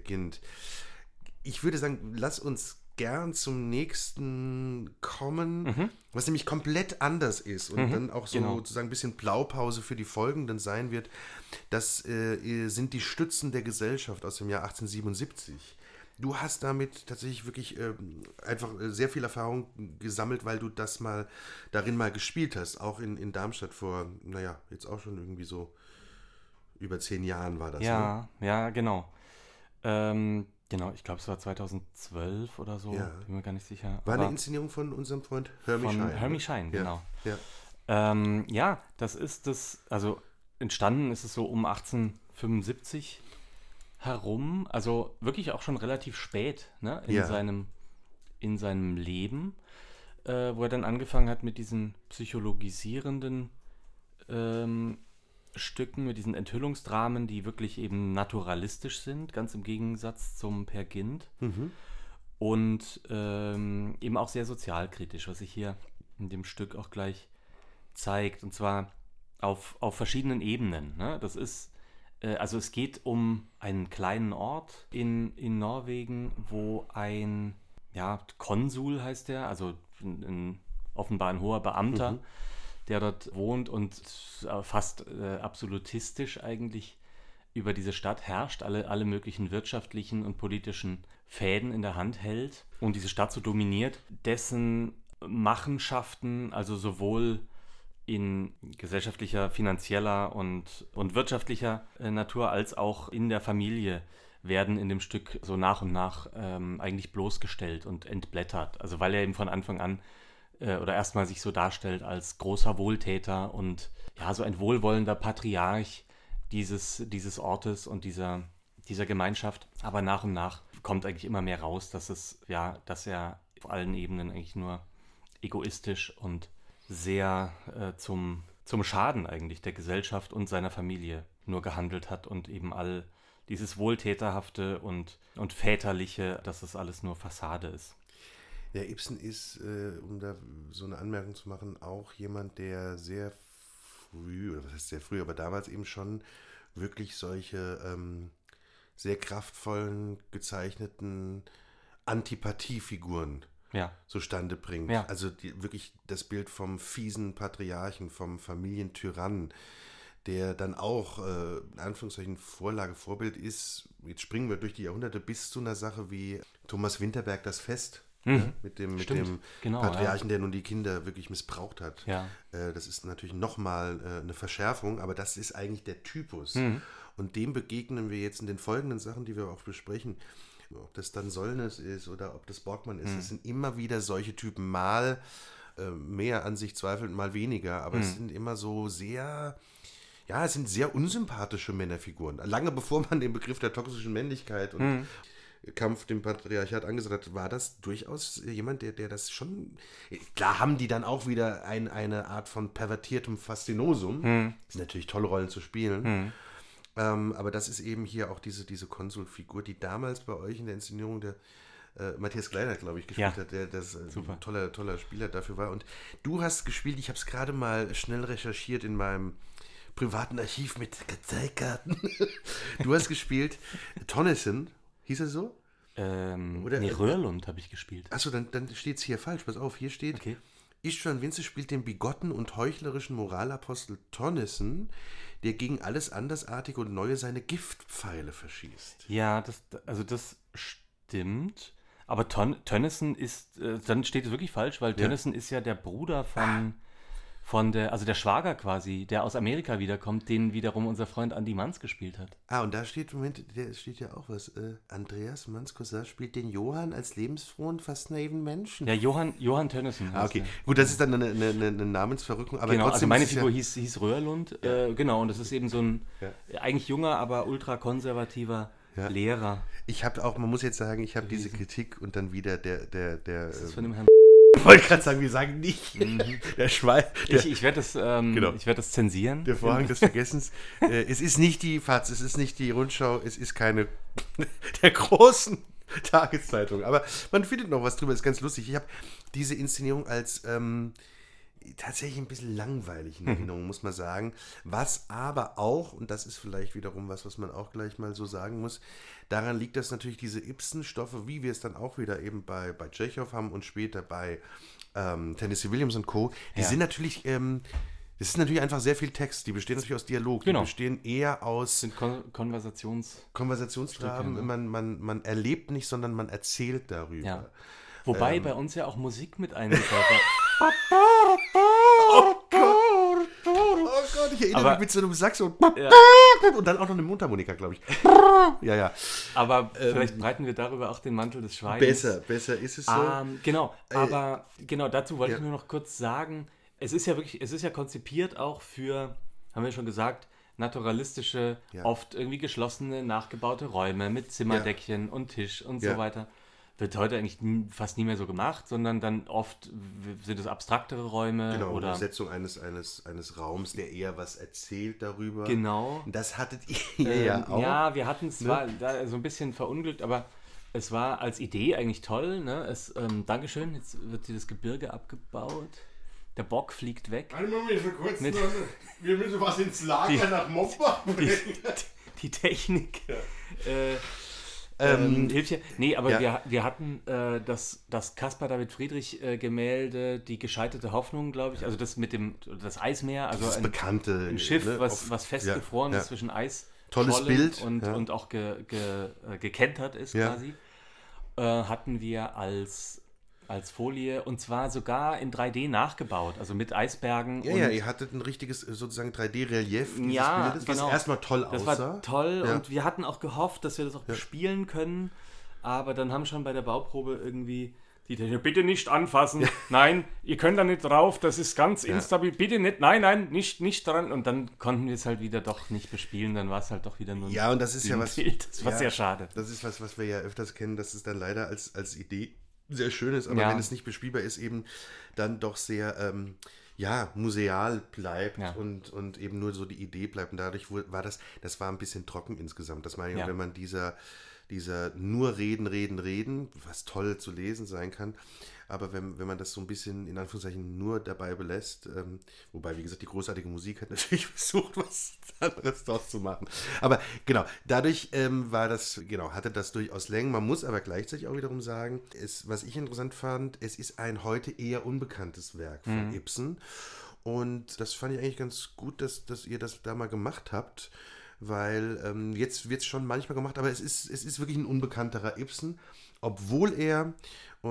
Ich würde sagen, lass uns gern zum nächsten kommen, was nämlich komplett anders ist und dann auch so genau. sozusagen ein bisschen Blaupause für die folgenden sein wird. Das äh, sind die Stützen der Gesellschaft aus dem Jahr 1877. Du hast damit tatsächlich wirklich ähm, einfach äh, sehr viel Erfahrung gesammelt, weil du das mal darin mal gespielt hast, auch in, in Darmstadt vor, naja, jetzt auch schon irgendwie so über zehn Jahren war das. Ne? Ja, ja, genau. Ähm, genau, ich glaube, es war 2012 oder so. Ja. Bin mir gar nicht sicher. War eine Aber Inszenierung von unserem Freund Hermie Schein. Hermie ne? Schein, Ja, genau. Ja. Ähm, ja, das ist das, also entstanden ist es so um 1875 herum, also wirklich auch schon relativ spät ne, in, Ja. seinem, in seinem Leben, äh, wo er dann angefangen hat mit diesen psychologisierenden ähm, Stücken, mit diesen Enthüllungsdramen, die wirklich eben naturalistisch sind, ganz im Gegensatz zum Per Gynt. Mhm. Und ähm, eben auch sehr sozialkritisch, was sich hier in dem Stück auch gleich zeigt. Und zwar auf, auf verschiedenen Ebenen. Ne? Das ist, also es geht um einen kleinen Ort in, in Norwegen, wo ein, ja, Konsul heißt der, also ein, offenbar ein hoher Beamter, der dort wohnt und äh, fast äh, absolutistisch eigentlich über diese Stadt herrscht, alle, alle möglichen wirtschaftlichen und politischen Fäden in der Hand hält und diese Stadt so dominiert, dessen Machenschaften, also sowohl in gesellschaftlicher, finanzieller und, und wirtschaftlicher äh, Natur als auch in der Familie werden in dem Stück so nach und nach ähm, eigentlich bloßgestellt und entblättert. Also weil er eben von Anfang an äh, oder erstmal sich so darstellt als großer Wohltäter und ja, so ein wohlwollender Patriarch dieses, dieses Ortes und dieser, dieser Gemeinschaft. Aber nach und nach kommt eigentlich immer mehr raus, dass es, ja, dass er auf allen Ebenen eigentlich nur egoistisch und sehr äh, zum, zum Schaden eigentlich der Gesellschaft und seiner Familie nur gehandelt hat und eben all dieses Wohltäterhafte und, und Väterliche, dass das alles nur Fassade ist. Ja, Ibsen ist, äh, um da so eine Anmerkung zu machen, auch jemand, der sehr früh, oder was heißt sehr früh, aber damals eben schon wirklich solche ähm, sehr kraftvollen, gezeichneten Antipathiefiguren ja. zustande bringt. Ja. Also die, wirklich das Bild vom fiesen Patriarchen, vom Familientyrannen, der dann auch, äh, in Anführungszeichen, Vorlage, Vorbild ist. Jetzt springen wir durch die Jahrhunderte bis zu einer Sache wie Thomas Winterberg, das Fest. Mhm. Ja, mit dem, mit dem Genau, Patriarchen, der nun die Kinder wirklich missbraucht hat. Ja. Äh, das ist natürlich nochmal äh, eine Verschärfung, aber das ist eigentlich der Typus. Mhm. Und dem begegnen wir jetzt in den folgenden Sachen, die wir auch besprechen. Ob das dann Sollnes ist oder ob das Borgmann ist. Mhm. Es sind immer wieder solche Typen, mal äh, mehr an sich zweifelnd, mal weniger, aber es Mhm. sind immer so sehr. Ja, es sind sehr unsympathische Männerfiguren. Lange bevor man den Begriff der toxischen Männlichkeit und Mhm. Kampf dem Patriarchat angesagt hat, war das durchaus jemand, der, der das schon. Klar haben die dann auch wieder ein, eine Art von pervertiertem Faszinosum. Hm. Das sind natürlich tolle Rollen zu spielen. Hm. Ähm, aber das ist eben hier auch diese, diese Konsulfigur, die damals bei euch in der Inszenierung der äh, Matthias Kleiner, glaube ich, gespielt Ja. hat, der das äh, Super. ein toller, toller Spieler dafür war. Und du hast gespielt, ich habe es gerade mal schnell recherchiert in meinem privaten Archiv mit Karteikarten. du hast gespielt Tonneson, hieß er so? Ähm, Oder- nee, Röhrlund habe ich gespielt. Achso, dann, dann steht es hier falsch. Pass auf, hier steht, Okay. Istvan Vinze spielt den bigotten und heuchlerischen Moralapostel Tonneson, der gegen alles Andersartige und Neue seine Giftpfeile verschießt. Ja, das, also das stimmt. Aber Ton, Tönnissen ist, äh, dann steht es wirklich falsch, weil Ja. Tönnissen ist ja der Bruder von, von der, also der Schwager quasi, der aus Amerika wiederkommt, den wiederum unser Freund Andy Manns gespielt hat. Ah, und da steht, Moment, der steht ja auch was. Äh, Andreas Manskosar spielt den Johann als lebensfrohen, fast naiven Menschen. Ja, Johann, Johann Tönnissen. ah, okay. er. Gut, das ist dann eine, eine, eine Namensverrückung, aber genau, also meine Figur ja, hieß, hieß Röhrlund, äh, genau, und das ist eben so ein Ja. eigentlich junger, aber ultrakonservativer Ja. Lehrer. Ich habe auch, man muss jetzt sagen, ich habe diese Kritik und dann wieder der, der, der, Das ist äh, von dem Herrn ich wollte gerade sagen, wir sagen nicht, der Schwein, der, Ich, ich werde das, ähm, Genau. ich werd das zensieren. Der Vorhang des Vergessens. äh, es ist nicht die FAZ, es ist nicht die Rundschau, es ist keine der großen Tageszeitung. Aber man findet noch was drüber, ist ganz lustig. Ich habe diese Inszenierung als ähm, tatsächlich ein bisschen langweilig in Erinnerung, muss man sagen. Was aber auch, und das ist vielleicht wiederum was, was man auch gleich mal so sagen muss, daran liegt, dass natürlich diese Ibsen-Stoffe, wie wir es dann auch wieder eben bei, bei Tschechow haben und später bei ähm, Tennessee Williams und Co., die Ja. sind natürlich, ähm, das ist natürlich einfach sehr viel Text. Die bestehen natürlich aus Dialog. Genau. Die bestehen eher aus sind Kon Konversations... Konversationstraben. Stücke, ne? man, man, man erlebt nicht, sondern man erzählt darüber. Ja. Wobei bei uns ja auch Musik mit eingebaut war. Oh Gott, ich erinnere Aber- mich mit so einem Saxon. Ja. Und dann auch noch eine Mundharmonika, glaube ich. Ja, ja. Aber vielleicht breiten wir darüber auch den Mantel des Schweigens. Ähm, Besser, besser ist es so. Ähm, genau, aber genau dazu wollte ja. ich nur noch kurz sagen, es ist ja wirklich, es ist ja konzipiert auch für, haben wir schon gesagt, naturalistische, Ja. oft irgendwie geschlossene, nachgebaute Räume mit Zimmerdeckchen und Tisch und so weiter. Wird heute eigentlich fast nie mehr so gemacht, sondern dann oft sind es abstraktere Räume Genau, oder Besetzung eines, eines, eines Raums, der eher was erzählt darüber. genau. Das hattet ihr ja Ähm, auch. Ja, wir hatten es Ne? zwar da so ein bisschen verunglückt, aber es war als Idee eigentlich toll. Ne? Es, ähm, Dankeschön, jetzt wird hier das Gebirge abgebaut. Der Bock fliegt weg. Einmal wir kurz Mit- noch, wir müssen was ins Lager Die- nach Die, bringen. die Technik. Äh, Ähm, hilft ja. Nee, aber ja. wir, wir hatten äh, das, das Caspar David Friedrich äh, Gemälde, die gescheiterte Hoffnung, glaube ich. Also das mit dem das Eismeer, also das ein, bekannte ein Schiff, ne, was, was festgefroren ja, ist ja. zwischen Eis. Tolles Schollen Bild, Und, und auch ge, ge, äh, gekentert ist quasi. Äh, hatten wir als, als Folie und zwar sogar in 3D nachgebaut, also mit Eisbergen. Ja, ja, ihr hattet ein richtiges äh, sozusagen 3D-Relief dieses Ja, Bildes, was genau. erstmal toll Das aussah. war toll Ja. und wir hatten auch gehofft, dass wir das auch bespielen können. Aber dann haben schon bei der Bauprobe irgendwie die Techniker, bitte nicht anfassen. Nein, ihr könnt da nicht drauf, das ist ganz instabil. Bitte nicht, nein, nein, nicht, nicht dran. Und dann konnten wir es halt wieder doch nicht bespielen. Dann war es halt doch wieder nur ein Ja, und das ist ja was. Bühnenbild. Das war ja, sehr schade. Das ist was, was wir ja öfters kennen, dass es dann leider als, als Idee sehr schön ist, aber Ja. wenn es nicht bespielbar ist, eben dann doch sehr, ähm, ja, museal bleibt Ja. und, und eben nur so die Idee bleibt. Und dadurch war das, das war ein bisschen trocken insgesamt. Das meine ich, Ja. wenn man dieser, dieser nur reden, reden, reden, was toll zu lesen sein kann, aber wenn, wenn man das so ein bisschen in Anführungszeichen nur dabei belässt, ähm, wobei, wie gesagt, die großartige Musik hat natürlich versucht, was anderes draus zu machen. Aber genau, dadurch ähm, war das, genau, hatte das durchaus Längen. Man muss aber gleichzeitig auch wiederum sagen, es, was ich interessant fand, es ist ein heute eher unbekanntes Werk von Ibsen. Und das fand ich eigentlich ganz gut, dass, dass ihr das da mal gemacht habt, weil ähm, jetzt wird es schon manchmal gemacht, aber es ist, es ist wirklich ein unbekannterer Ibsen, obwohl er,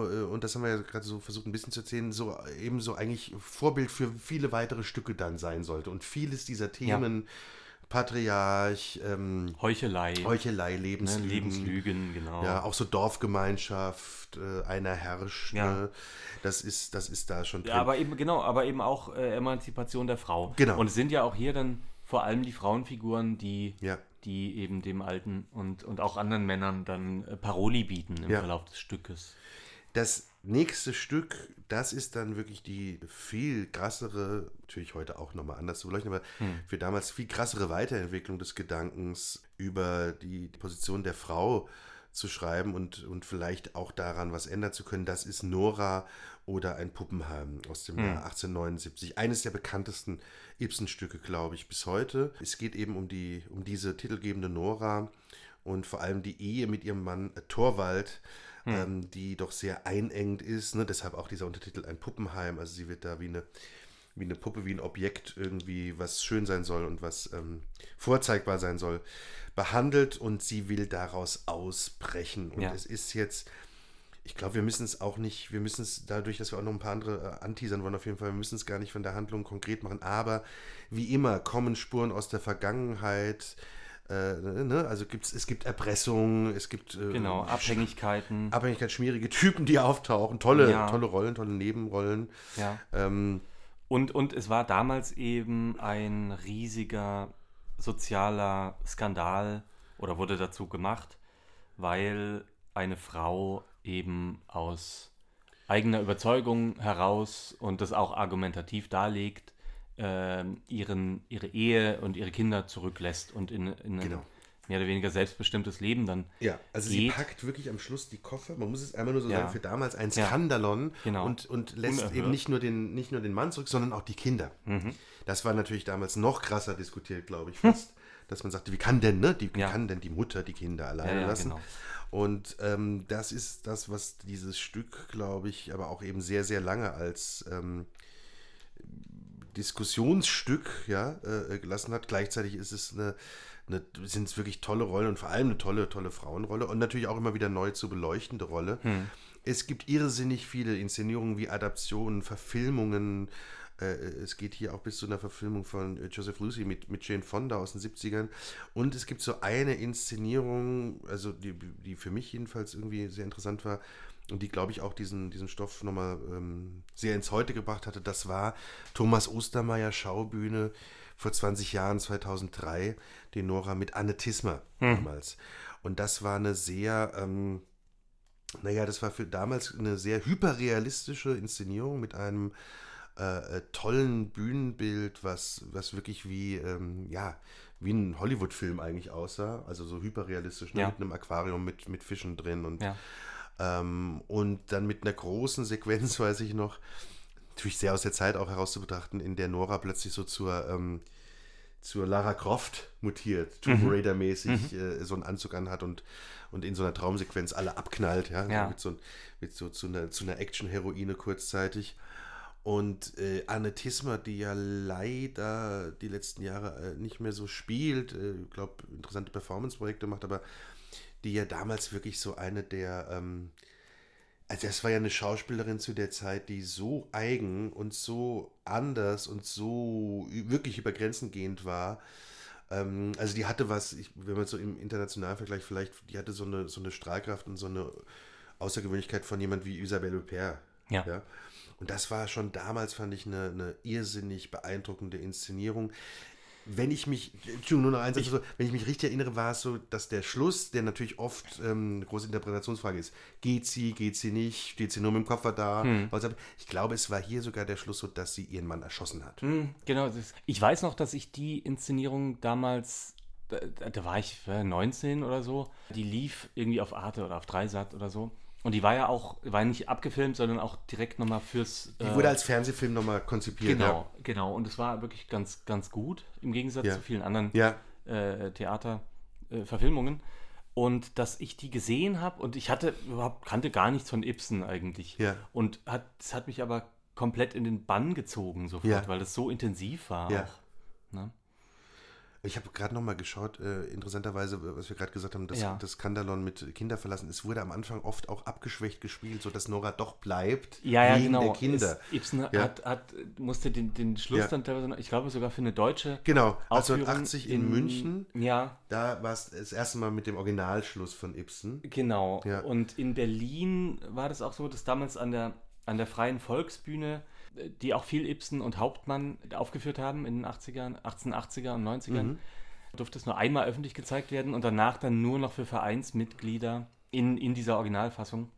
und das haben wir ja gerade so versucht ein bisschen zu erzählen, so eben so eigentlich Vorbild für viele weitere Stücke dann sein sollte. Und vieles dieser Themen, Patriarch, ähm, Heuchelei, Heuchelei, ne, Lebenslügen, Lebenslügen, genau. ja, auch so Dorfgemeinschaft, äh, einer herrscht, Ja. ne? das, ist, das ist da schon drin. Ja, aber eben, genau, aber eben auch äh, Emanzipation der Frau. Genau. Und es sind ja auch hier dann vor allem die Frauenfiguren, die, Ja. die eben dem Alten und, und auch anderen Männern dann äh, Paroli bieten im Ja. Verlauf des Stückes. Das nächste Stück, das ist dann wirklich die viel krassere, natürlich heute auch nochmal anders zu beleuchten, aber für damals viel krassere Weiterentwicklung des Gedankens über die, die Position der Frau zu schreiben und, und vielleicht auch daran was ändern zu können. Das ist Nora oder ein Puppenheim aus dem Jahr 1879. Eines der bekanntesten Ibsen-Stücke, glaube ich, bis heute. Es geht eben um, die, um diese titelgebende Nora und vor allem die Ehe mit ihrem Mann äh, Torvald, ähm, die doch sehr einengend ist. Ne? Deshalb auch dieser Untertitel ein Puppenheim. Also sie wird da wie eine, wie eine Puppe, wie ein Objekt irgendwie, was schön sein soll und was ähm, vorzeigbar sein soll, behandelt und sie will daraus ausbrechen. Und Ja. es ist jetzt, ich glaube, wir müssen es auch nicht, wir müssen es dadurch, dass wir auch noch ein paar andere äh, anteasern wollen, auf jeden Fall, wir müssen es gar nicht von der Handlung konkret machen. Aber wie immer kommen Spuren aus der Vergangenheit. Äh, ne? Also gibt's, es gibt Erpressung, es gibt äh, Genau, Abhängigkeiten. Abhängigkeit, schwierige Typen, die auftauchen, tolle, Ja. tolle Rollen, tolle Nebenrollen. ja. Ähm, Und, und es war damals eben ein riesiger sozialer Skandal oder wurde dazu gemacht, weil eine Frau eben aus eigener Überzeugung heraus und das auch argumentativ darlegt, ähm, ihren, ihre Ehe und ihre Kinder zurücklässt und in, in ein Genau. mehr oder weniger selbstbestimmtes Leben dann ja, also sie geht. packt wirklich am Schluss die Koffer, man muss es einmal nur so Ja. sagen, für damals ein Ja. Skandalon Genau. und, und lässt Unerhört. eben nicht nur, den, nicht nur den Mann zurück, sondern auch die Kinder. Mhm. Das war natürlich damals noch krasser diskutiert, glaube ich, fast. Dass man sagte, wie kann denn, ne? Die, wie Ja. kann denn die Mutter die Kinder alleine Ja, ja, lassen? genau. Und ähm, das ist das, was dieses Stück, glaube ich, aber auch eben sehr, sehr lange als ähm, Diskussionsstück ja, äh, gelassen hat. Gleichzeitig ist es eine, eine, sind es wirklich tolle Rollen und vor allem eine tolle, tolle Frauenrolle und natürlich auch immer wieder neu zu beleuchtende Rolle. Es gibt irrsinnig viele Inszenierungen wie Adaptionen, Verfilmungen. Äh, es geht hier auch bis zu einer Verfilmung von äh, Joseph Lucy mit, mit Jane Fonda aus den 70ern. Und es gibt so eine Inszenierung, also die, die für mich jedenfalls irgendwie sehr interessant war und die, glaube ich, auch diesen, diesen Stoff nochmal ähm, sehr ins Heute gebracht hatte. Das war Thomas Ostermeier Schaubühne vor 20 Jahren, 2003, die Nora mit Anne Tismer damals. Und das war eine sehr... Ähm, naja, das war für damals eine sehr hyperrealistische Inszenierung mit einem äh, äh, tollen Bühnenbild, was, was wirklich wie, ähm, ja, wie ein Hollywood-Film eigentlich aussah. Also so hyperrealistisch, ne? Ja. mit einem Aquarium mit, mit Fischen drin und, Ja. ähm, und dann mit einer großen Sequenz, weiß ich noch, natürlich sehr aus der Zeit auch heraus zu betrachten, in der Nora plötzlich so zur, ähm, zur Lara Croft mutiert, Tomb Raider-mäßig äh, so einen Anzug anhat und, und in so einer Traumsequenz alle abknallt, ja, Ja. mit so, mit so zu einer, zu einer Action-Heroine kurzzeitig. Und äh, Anne Tismer, die ja leider die letzten Jahre äh, nicht mehr so spielt, äh, ich glaube, interessante Performance-Projekte macht, aber die ja damals wirklich so eine der, ähm, also das war ja eine Schauspielerin zu der Zeit, die so eigen und so anders und so wirklich über Grenzen gehend war. Ähm, also die hatte was, ich, wenn man so im internationalen Vergleich vielleicht, die hatte so eine, so eine Strahlkraft und so eine Außergewöhnlichkeit von jemand wie Isabelle Huppert. Ja. Und das war schon damals, fand ich, eine, eine irrsinnig beeindruckende Inszenierung. Wenn ich mich, Entschuldigung, nur noch eins, also so, wenn ich mich richtig erinnere, war es so, dass der Schluss, der natürlich oft ähm, eine große Interpretationsfrage ist, geht sie, geht sie nicht, steht sie nur mit dem Koffer da? Hab- Ich glaube, es war hier sogar der Schluss so, dass sie ihren Mann erschossen hat. Hm, genau. Ich weiß noch, dass ich die Inszenierung damals, da, da war ich äh, 19 oder so, die lief irgendwie auf Arte oder auf Dreisat oder so. Und die war ja auch, war nicht abgefilmt, sondern auch direkt nochmal fürs. Die äh, wurde als Fernsehfilm nochmal konzipiert. Genau, genau. Und es war wirklich ganz, ganz gut, im Gegensatz Ja. zu vielen anderen Ja. äh, Theaterverfilmungen. und dass ich die gesehen habe und ich hatte überhaupt, kannte gar nichts von Ibsen eigentlich. Ja. Und hat, es hat mich aber komplett in den Bann gezogen sofort, Ja. weil das so intensiv war Ja. auch. Ne? Ich habe gerade nochmal geschaut, äh, interessanterweise, was wir gerade gesagt haben, das, Ja. das Skandalon mit Kinder verlassen, es wurde am Anfang oft auch abgeschwächt gespielt, sodass Nora doch bleibt Ja, ja, wegen genau. der Kinder. Es, Ibsen Ja. hat, hat, musste den, den Schluss Ja. dann teilweise, ich glaube sogar für eine deutsche Genau, Aufführung 1980 in, München, Ja, da war es das erste Mal mit dem Originalschluss von Ibsen. Genau. Und in Berlin war das auch so, dass damals an der, an der Freien Volksbühne, die auch viel Ibsen und Hauptmann aufgeführt haben in den 80ern, 1880er und 90ern, Mhm. durfte es nur einmal öffentlich gezeigt werden und danach dann nur noch für Vereinsmitglieder in, in dieser Originalfassung,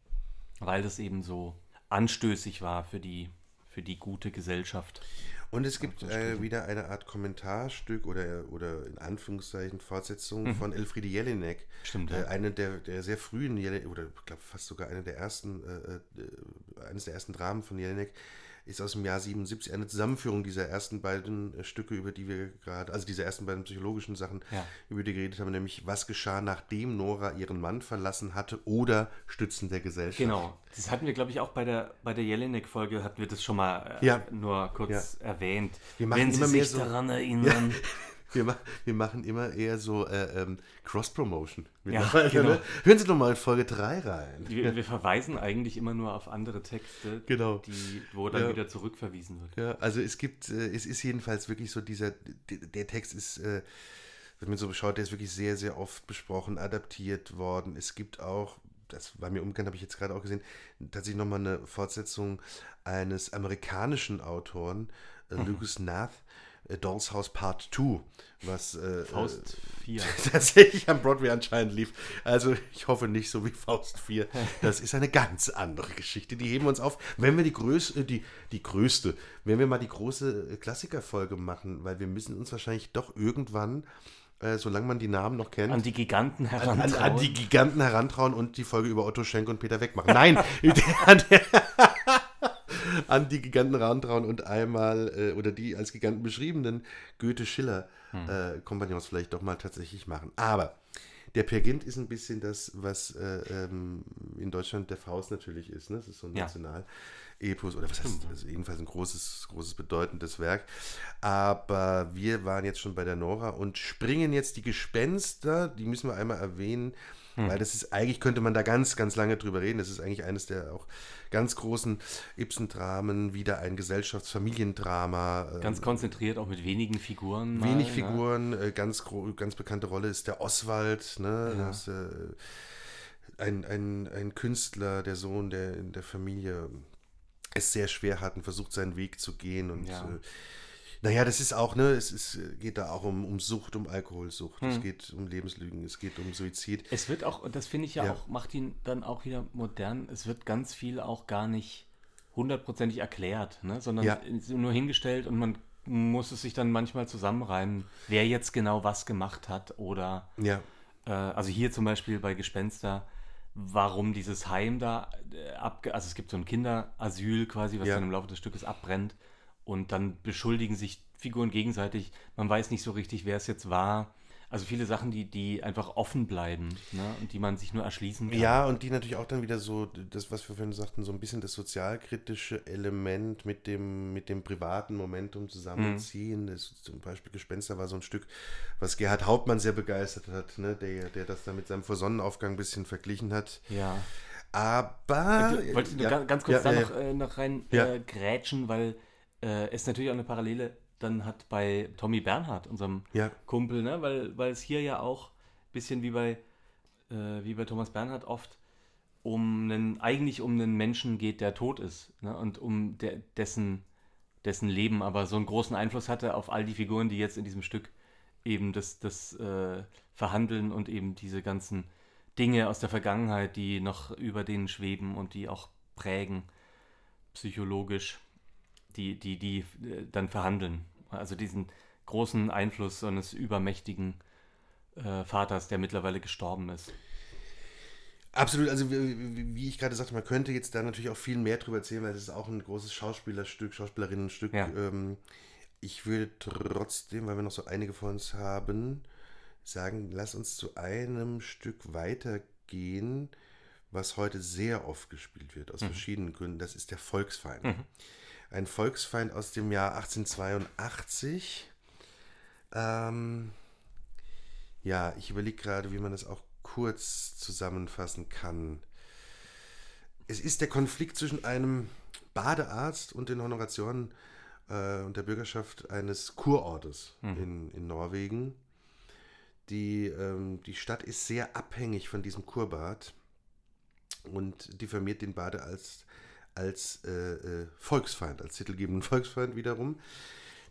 weil das eben so anstößig war für die, für die gute Gesellschaft. Und es gibt äh, wieder eine Art Kommentarstück oder, oder in Anführungszeichen Fortsetzung von Elfriede Jelinek. Mhm. Stimmt, Äh, ja. eine der, der sehr frühen, Jelinek, oder ich glaube fast sogar eine der ersten, äh, äh, eines der ersten Dramen von Jelinek, ist aus dem Jahr 77 eine Zusammenführung dieser ersten beiden äh, Stücke, über die wir gerade, also dieser ersten beiden psychologischen Sachen, Ja. über die wir geredet haben, nämlich was geschah, nachdem Nora ihren Mann verlassen hatte oder Stützen der Gesellschaft. Genau. Das hatten wir, glaube ich, auch bei der, bei der Jelinek-Folge, hatten wir das schon mal äh, Ja. nur kurz erwähnt. Wir Wenn Sie sich so- daran erinnern. Wir, ma wir machen immer eher so äh, ähm, Cross-Promotion. Ja, genau. ne? Hören Sie doch mal in Folge 3 rein. Wir, wir verweisen eigentlich immer nur auf andere Texte, Genau. die, wo dann Ja. wieder zurückverwiesen wird. Ja, also es gibt, äh, es ist jedenfalls wirklich so dieser, der, Text ist, äh, wenn man so schaut, der ist wirklich sehr, sehr oft besprochen, adaptiert worden. Es gibt auch, das war mir unbekannt, habe ich jetzt gerade auch gesehen, tatsächlich nochmal eine Fortsetzung eines amerikanischen Autoren, äh, Mhm. Lucas Nath, Doll's House Part 2, was äh, Faust 4. tatsächlich am Broadway anscheinend lief. Also ich hoffe nicht so wie Faust 4. Das ist eine ganz andere Geschichte. Die heben wir uns auf, wenn wir die größte, die, die größte, wenn wir mal die große äh, Klassikerfolge machen, weil wir müssen uns wahrscheinlich doch irgendwann, äh, solange man die Namen noch kennt, An die Giganten an, herantrauen. an die Giganten herantrauen und die Folge über Otto Schenk und Peter wegmachen. Nein, an, der, an die Giganten herantrauen und einmal, äh, oder die als Giganten beschriebenen Goethe-Schiller äh, Kompagnons vielleicht doch mal tatsächlich machen. Aber der Per Gynt ist ein bisschen das, was äh, ähm, in Deutschland der Faust natürlich ist. Ne? Das ist so ein Ja. National-Epos oder was heißt, also jedenfalls ein großes, großes bedeutendes Werk. Aber wir waren jetzt schon bei der Nora und springen jetzt die Gespenster, die müssen wir einmal erwähnen, weil das ist eigentlich, könnte man da ganz, ganz lange drüber reden. Das ist eigentlich eines der auch ganz großen Ibsen-Dramen, wieder ein Gesellschaftsfamiliendrama. ähm, Ganz konzentriert, auch mit wenigen Figuren. mal, Wenig ne? Figuren, äh, ganz, ganz bekannte Rolle ist der Oswald, ne? Ja. Das, äh, ein, ein, ein Künstler, der Sohn der in der Familie es sehr schwer hat und versucht seinen Weg zu gehen und Ja. äh, naja, das ist auch, ne, es ist, geht da auch um, um Sucht, um Alkoholsucht, Hm. es geht um Lebenslügen, es geht um Suizid. Es wird auch, und das finde ich ja, Ja. auch, macht ihn dann auch wieder modern, es wird ganz viel auch gar nicht hundertprozentig erklärt, ne? sondern Ja. nur hingestellt und man muss es sich dann manchmal zusammenreimen, wer jetzt genau was gemacht hat oder Ja, äh, also hier zum Beispiel bei Gespenster, warum dieses Heim da äh, abge... Also es gibt so ein Kinderasyl quasi, was Ja. dann im Laufe des Stückes abbrennt Und dann beschuldigen sich Figuren gegenseitig. Man weiß nicht so richtig, wer es jetzt war. Also viele Sachen, die, die einfach offen bleiben ne? und die man sich nur erschließen kann. Ja, und die natürlich auch dann wieder so, das, was wir vorhin sagten, so ein bisschen das sozialkritische Element mit dem, mit dem privaten Momentum zusammenziehen. Mhm. Das, zum Beispiel Gespenster war so ein Stück, was Gerhard Hauptmann sehr begeistert hat, ne? der, der das dann mit seinem Vorsonnenaufgang ein bisschen verglichen hat. Ja. Aber. Ich wollte ja, ganz kurz ja, da noch, äh, noch rein äh, grätschen, weil äh, es natürlich auch eine Parallele dann hat bei Tommy Bernhard, unserem ja. Kumpel, ne? weil, weil es hier ja auch ein bisschen wie bei, äh, wie bei Thomas Bernhard oft um einen, eigentlich um einen Menschen geht, der tot ist ne? und um der, dessen, dessen Leben aber so einen großen Einfluss hatte auf all die Figuren, die jetzt in diesem Stück eben das, das äh, verhandeln und eben diese ganzen Dinge aus der Vergangenheit, die noch über denen schweben und die auch prägen, psychologisch die, die, die äh, dann verhandeln. Also diesen großen Einfluss eines übermächtigen äh, Vaters, der mittlerweile gestorben ist. Absolut, also wie, wie ich gerade sagte, man könnte jetzt da natürlich auch viel mehr drüber erzählen, weil es ist auch ein großes Schauspielerstück, Schauspielerinnenstück. Ja. Ähm, ich würde trotzdem, weil wir noch so einige von uns haben, sagen, lass uns zu einem Stück weitergehen, was heute sehr oft gespielt wird, aus mhm. verschiedenen Gründen. Das ist der Volksfeind. Mhm ein Volksfeind aus dem Jahr 1882. Ähm, ja, ich überlege gerade, wie man das auch kurz zusammenfassen kann. Es ist der Konflikt zwischen einem Badearzt und den Honorationen äh, und der Bürgerschaft eines Kurortes mhm. in, in Norwegen. Die, ähm, die Stadt ist sehr abhängig von diesem Kurbad und diffamiert den Badearzt als äh, äh, Volksfeind, als titelgebenden Volksfeind wiederum.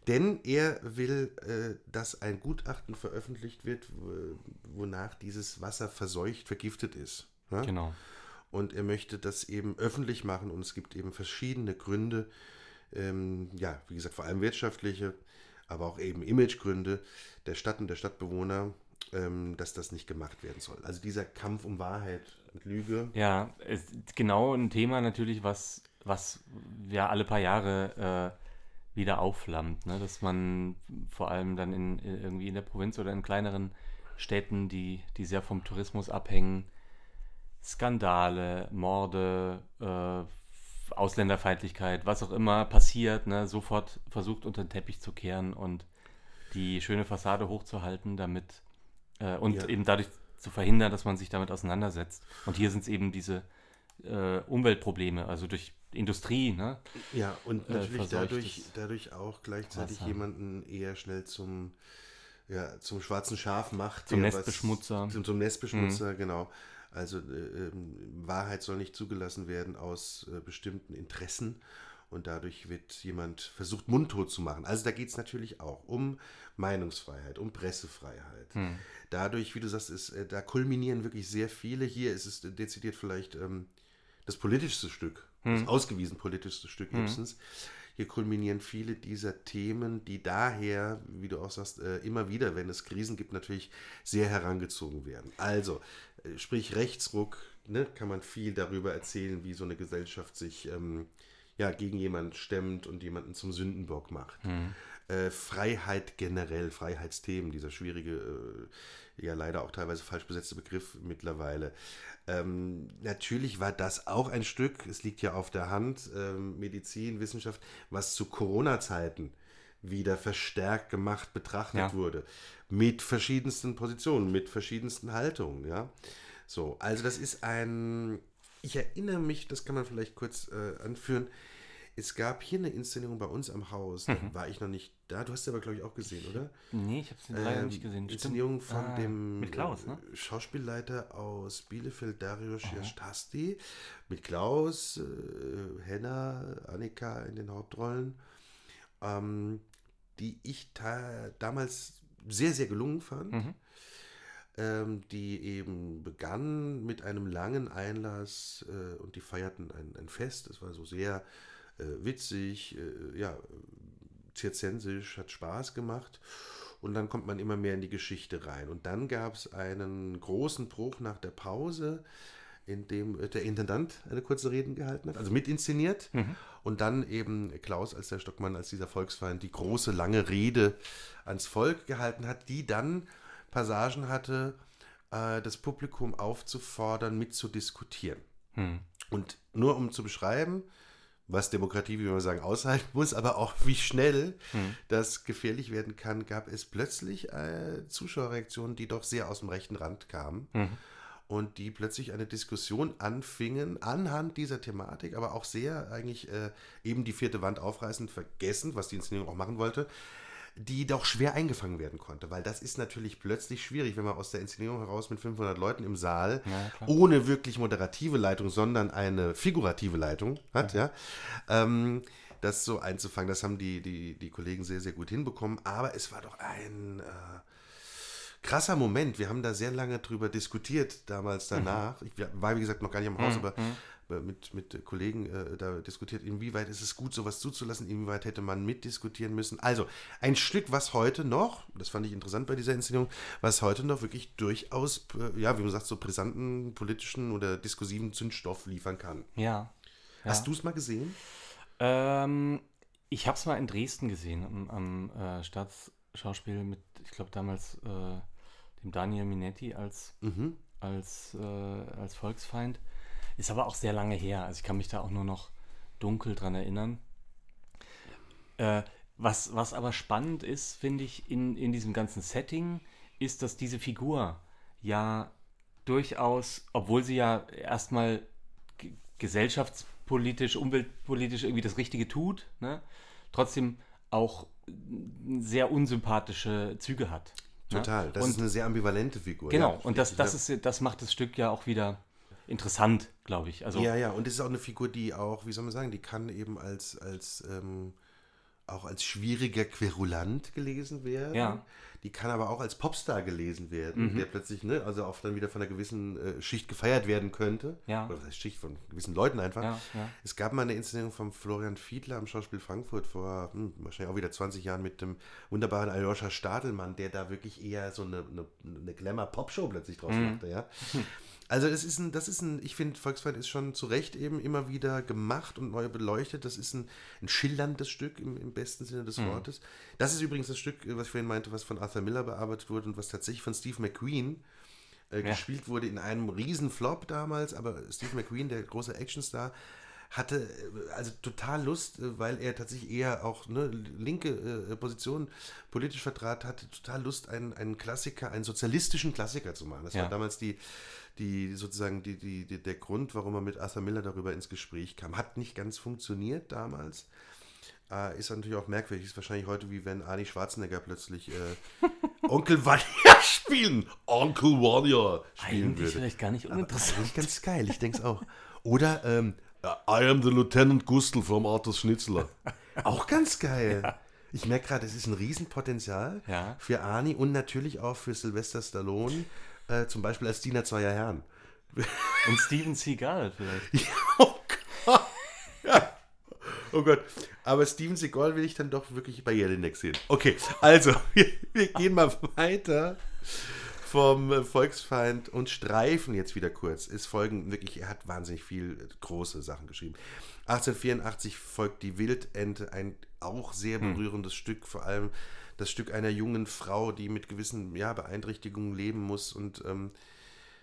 Denn er will, äh, dass ein Gutachten veröffentlicht wird, wonach dieses Wasser verseucht, vergiftet ist. Ja? Genau. Und er möchte das eben öffentlich machen und es gibt eben verschiedene Gründe, ähm, ja, wie gesagt, vor allem wirtschaftliche, aber auch eben Imagegründe der Stadt und der Stadtbewohner, ähm, dass das nicht gemacht werden soll. Also dieser Kampf um Wahrheit und Lüge. Ja, ist genau ein Thema natürlich, was, was ja alle paar Jahre äh, wieder aufflammt, ne? dass man vor allem dann in, irgendwie in der Provinz oder in kleineren Städten, die, die sehr vom Tourismus abhängen, Skandale, Morde, äh, Ausländerfeindlichkeit, was auch immer passiert, ne? sofort versucht unter den Teppich zu kehren und die schöne Fassade hochzuhalten, damit äh, und ja. eben dadurch zu verhindern, dass man sich damit auseinandersetzt. Und hier sind es eben diese äh, Umweltprobleme, also durch Industrie. Ne? Ja, und äh, natürlich dadurch, dadurch auch gleichzeitig Wasser. jemanden eher schnell zum, ja, zum schwarzen Schaf macht. Zum Nestbeschmutzer. Was, zum, zum Nestbeschmutzer, mhm. genau. Also äh, ähm, Wahrheit soll nicht zugelassen werden aus äh, bestimmten Interessen und dadurch wird jemand versucht, mundtot zu machen. Also da geht es natürlich auch um Meinungsfreiheit, um Pressefreiheit. Hm. Dadurch, wie du sagst, ist, äh, da kulminieren wirklich sehr viele. Hier ist es dezidiert vielleicht ähm, das politischste Stück, hm. das ausgewiesen politischste Stück hm. Ibsens. Hier kulminieren viele dieser Themen, die daher, wie du auch sagst, äh, immer wieder, wenn es Krisen gibt, natürlich sehr herangezogen werden. Also, äh, sprich Rechtsruck, ne, kann man viel darüber erzählen, wie so eine Gesellschaft sich ähm, ja, gegen jemanden stemmt und jemanden zum Sündenbock macht. Mhm. Äh, Freiheit generell, Freiheitsthemen, dieser schwierige, äh, ja leider auch teilweise falsch besetzte Begriff mittlerweile. Ähm, natürlich war das auch ein Stück, es liegt ja auf der Hand, ähm, Medizin, Wissenschaft, was zu Corona-Zeiten wieder verstärkt gemacht betrachtet ja. wurde. Mit verschiedensten Positionen, mit verschiedensten Haltungen, ja. So, also das ist ein, ich erinnere mich, das kann man vielleicht kurz äh, anführen, es gab hier eine Inszenierung bei uns am Haus, da mhm. war ich noch nicht da. Du hast sie aber, glaube ich, auch gesehen, oder? Nee, ich habe sie leider ähm, nicht gesehen. Inszenierung von ah, dem Klaus, ne? Schauspielleiter aus Bielefeld, Darius Schastasti, mit Klaus, äh, Henna, Annika in den Hauptrollen, ähm, die ich damals sehr, sehr gelungen fand. Mhm ähm, die eben begann mit einem langen Einlass äh, und die feierten ein, ein Fest. Es war so sehr äh, witzig, äh, ja, zirzensisch, hat Spaß gemacht. Und dann kommt man immer mehr in die Geschichte rein. Und dann gab es einen großen Bruch nach der Pause. in dem äh, der Intendant eine kurze Rede gehalten hat, also mit inszeniert. Und dann eben Klaus als der Stockmann, als dieser Volksfeind, die große, lange Rede ans Volk gehalten hat, die dann Passagen hatte, äh, das Publikum aufzufordern, mitzudiskutieren. Und nur um zu beschreiben, was Demokratie, wie wir sagen, aushalten muss, aber auch wie schnell das gefährlich werden kann, gab es plötzlich äh, Zuschauerreaktionen, die doch sehr aus dem rechten Rand kamen und die plötzlich eine Diskussion anfingen anhand dieser Thematik, aber auch sehr eigentlich äh, eben die vierte Wand aufreißend vergessen, was die Inszenierung auch machen wollte, die doch schwer eingefangen werden konnte, weil das ist natürlich plötzlich schwierig, wenn man aus der Inszenierung heraus mit 500 Leuten im Saal ohne wirklich moderative Leitung, sondern eine figurative Leitung hat, ja, ähm, das so einzufangen. Das haben die, die, die Kollegen sehr, sehr gut hinbekommen, aber es war doch ein äh, krasser Moment. Wir haben da sehr lange drüber diskutiert, damals danach. Ich war, wie gesagt, noch gar nicht am Haus, aber äh, mit, mit Kollegen äh, da diskutiert, inwieweit ist es gut, sowas zuzulassen, inwieweit hätte man mitdiskutieren müssen. Also ein Stück, was heute noch, das fand ich interessant bei dieser Inszenierung, was heute noch wirklich durchaus, äh, ja, wie man sagt, so brisanten politischen oder diskursiven Zündstoff liefern kann. Ja. Hast du es mal gesehen? Ähm, ich habe es mal in Dresden gesehen, am, am äh, Staatsschauspiel mit, ich glaube damals äh, dem Daniel Minetti als, Mhm. als, äh, als Volksfeind. Ist aber auch sehr lange her. Also ich kann mich da auch nur noch dunkel dran erinnern. Äh, was, was aber spannend ist, finde ich, in, in diesem ganzen Setting, ist, dass diese Figur ja durchaus, obwohl sie ja erstmal ge- gesellschaftspolitisch, umweltpolitisch irgendwie das Richtige tut, ne, trotzdem auch sehr unsympathische Züge hat. ne? Total. Das und, ist eine sehr ambivalente Figur. Genau, ja. und das, das, ist, das macht das Stück ja auch wieder interessant, glaube ich. Also, Ja, ja, und es ist auch eine Figur, die auch, wie soll man sagen, die kann eben als, als ähm, auch als schwieriger Querulant gelesen werden. Ja. Mhm. Die kann aber auch als Popstar gelesen werden, der plötzlich, ne, also auch dann wieder von einer gewissen äh, Schicht gefeiert werden könnte. Ja. Oder Schicht von gewissen Leuten einfach. Ja, ja. Es gab mal eine Inszenierung von Florian Fiedler am Schauspiel Frankfurt vor hm, wahrscheinlich auch wieder 20 Jahren mit dem wunderbaren Aljoscha Stadelmann, der da wirklich eher so eine, eine, eine Glamour-Pop-Show plötzlich draus Mhm. machte, ja. Also es ist ein, das ist ein, ich finde, Volksfeind ist schon zu Recht eben immer wieder gemacht und neu beleuchtet. Das ist ein, ein schillerndes Stück im, im besten Sinne des Mhm. Wortes. Das ist übrigens das Stück, was ich vorhin meinte, was von Arthur Miller bearbeitet wurde und was tatsächlich von Steve McQueen äh, gespielt wurde in einem riesen Flop damals, aber Steve McQueen, der große Actionstar, hatte äh, also total Lust, äh, weil er tatsächlich eher auch ne, linke äh, Position politisch vertrat hatte, total Lust, einen, einen Klassiker, einen sozialistischen Klassiker zu machen. Das Ja. war damals die, die sozusagen die, die, die, der Grund, warum er mit Arthur Miller darüber ins Gespräch kam. Hat nicht ganz funktioniert damals. Äh, ist natürlich auch merkwürdig. Ist wahrscheinlich heute wie wenn Arnie Schwarzenegger plötzlich äh, Onkel Vanya spielen. Onkel Vanya spielen eigentlich würde. vielleicht gar nicht uninteressant. Eigentlich ganz geil, ich denke es auch. Oder ähm, I am the Lieutenant Gustl from Arthur's Schnitzler. Auch ganz geil. Ich merke gerade, es ist ein Riesenpotenzial Ja. für Arnie und natürlich auch für Sylvester Stallone, äh, zum Beispiel als Diener zweier Herren. Und Steven Seagal vielleicht. oh Gott. Ja. Oh Gott. Aber Steven Seagal will ich dann doch wirklich bei Jelinek sehen. Okay, also, wir, wir gehen mal weiter vom äh, Volksfeind und streifen jetzt wieder kurz. Es folgen wirklich, er hat wahnsinnig viel äh, große Sachen geschrieben. 1884 folgt die Wildente, ein auch sehr berührendes Stück, vor allem das Stück einer jungen Frau, die mit gewissen ja, Beeinträchtigungen leben muss und ähm,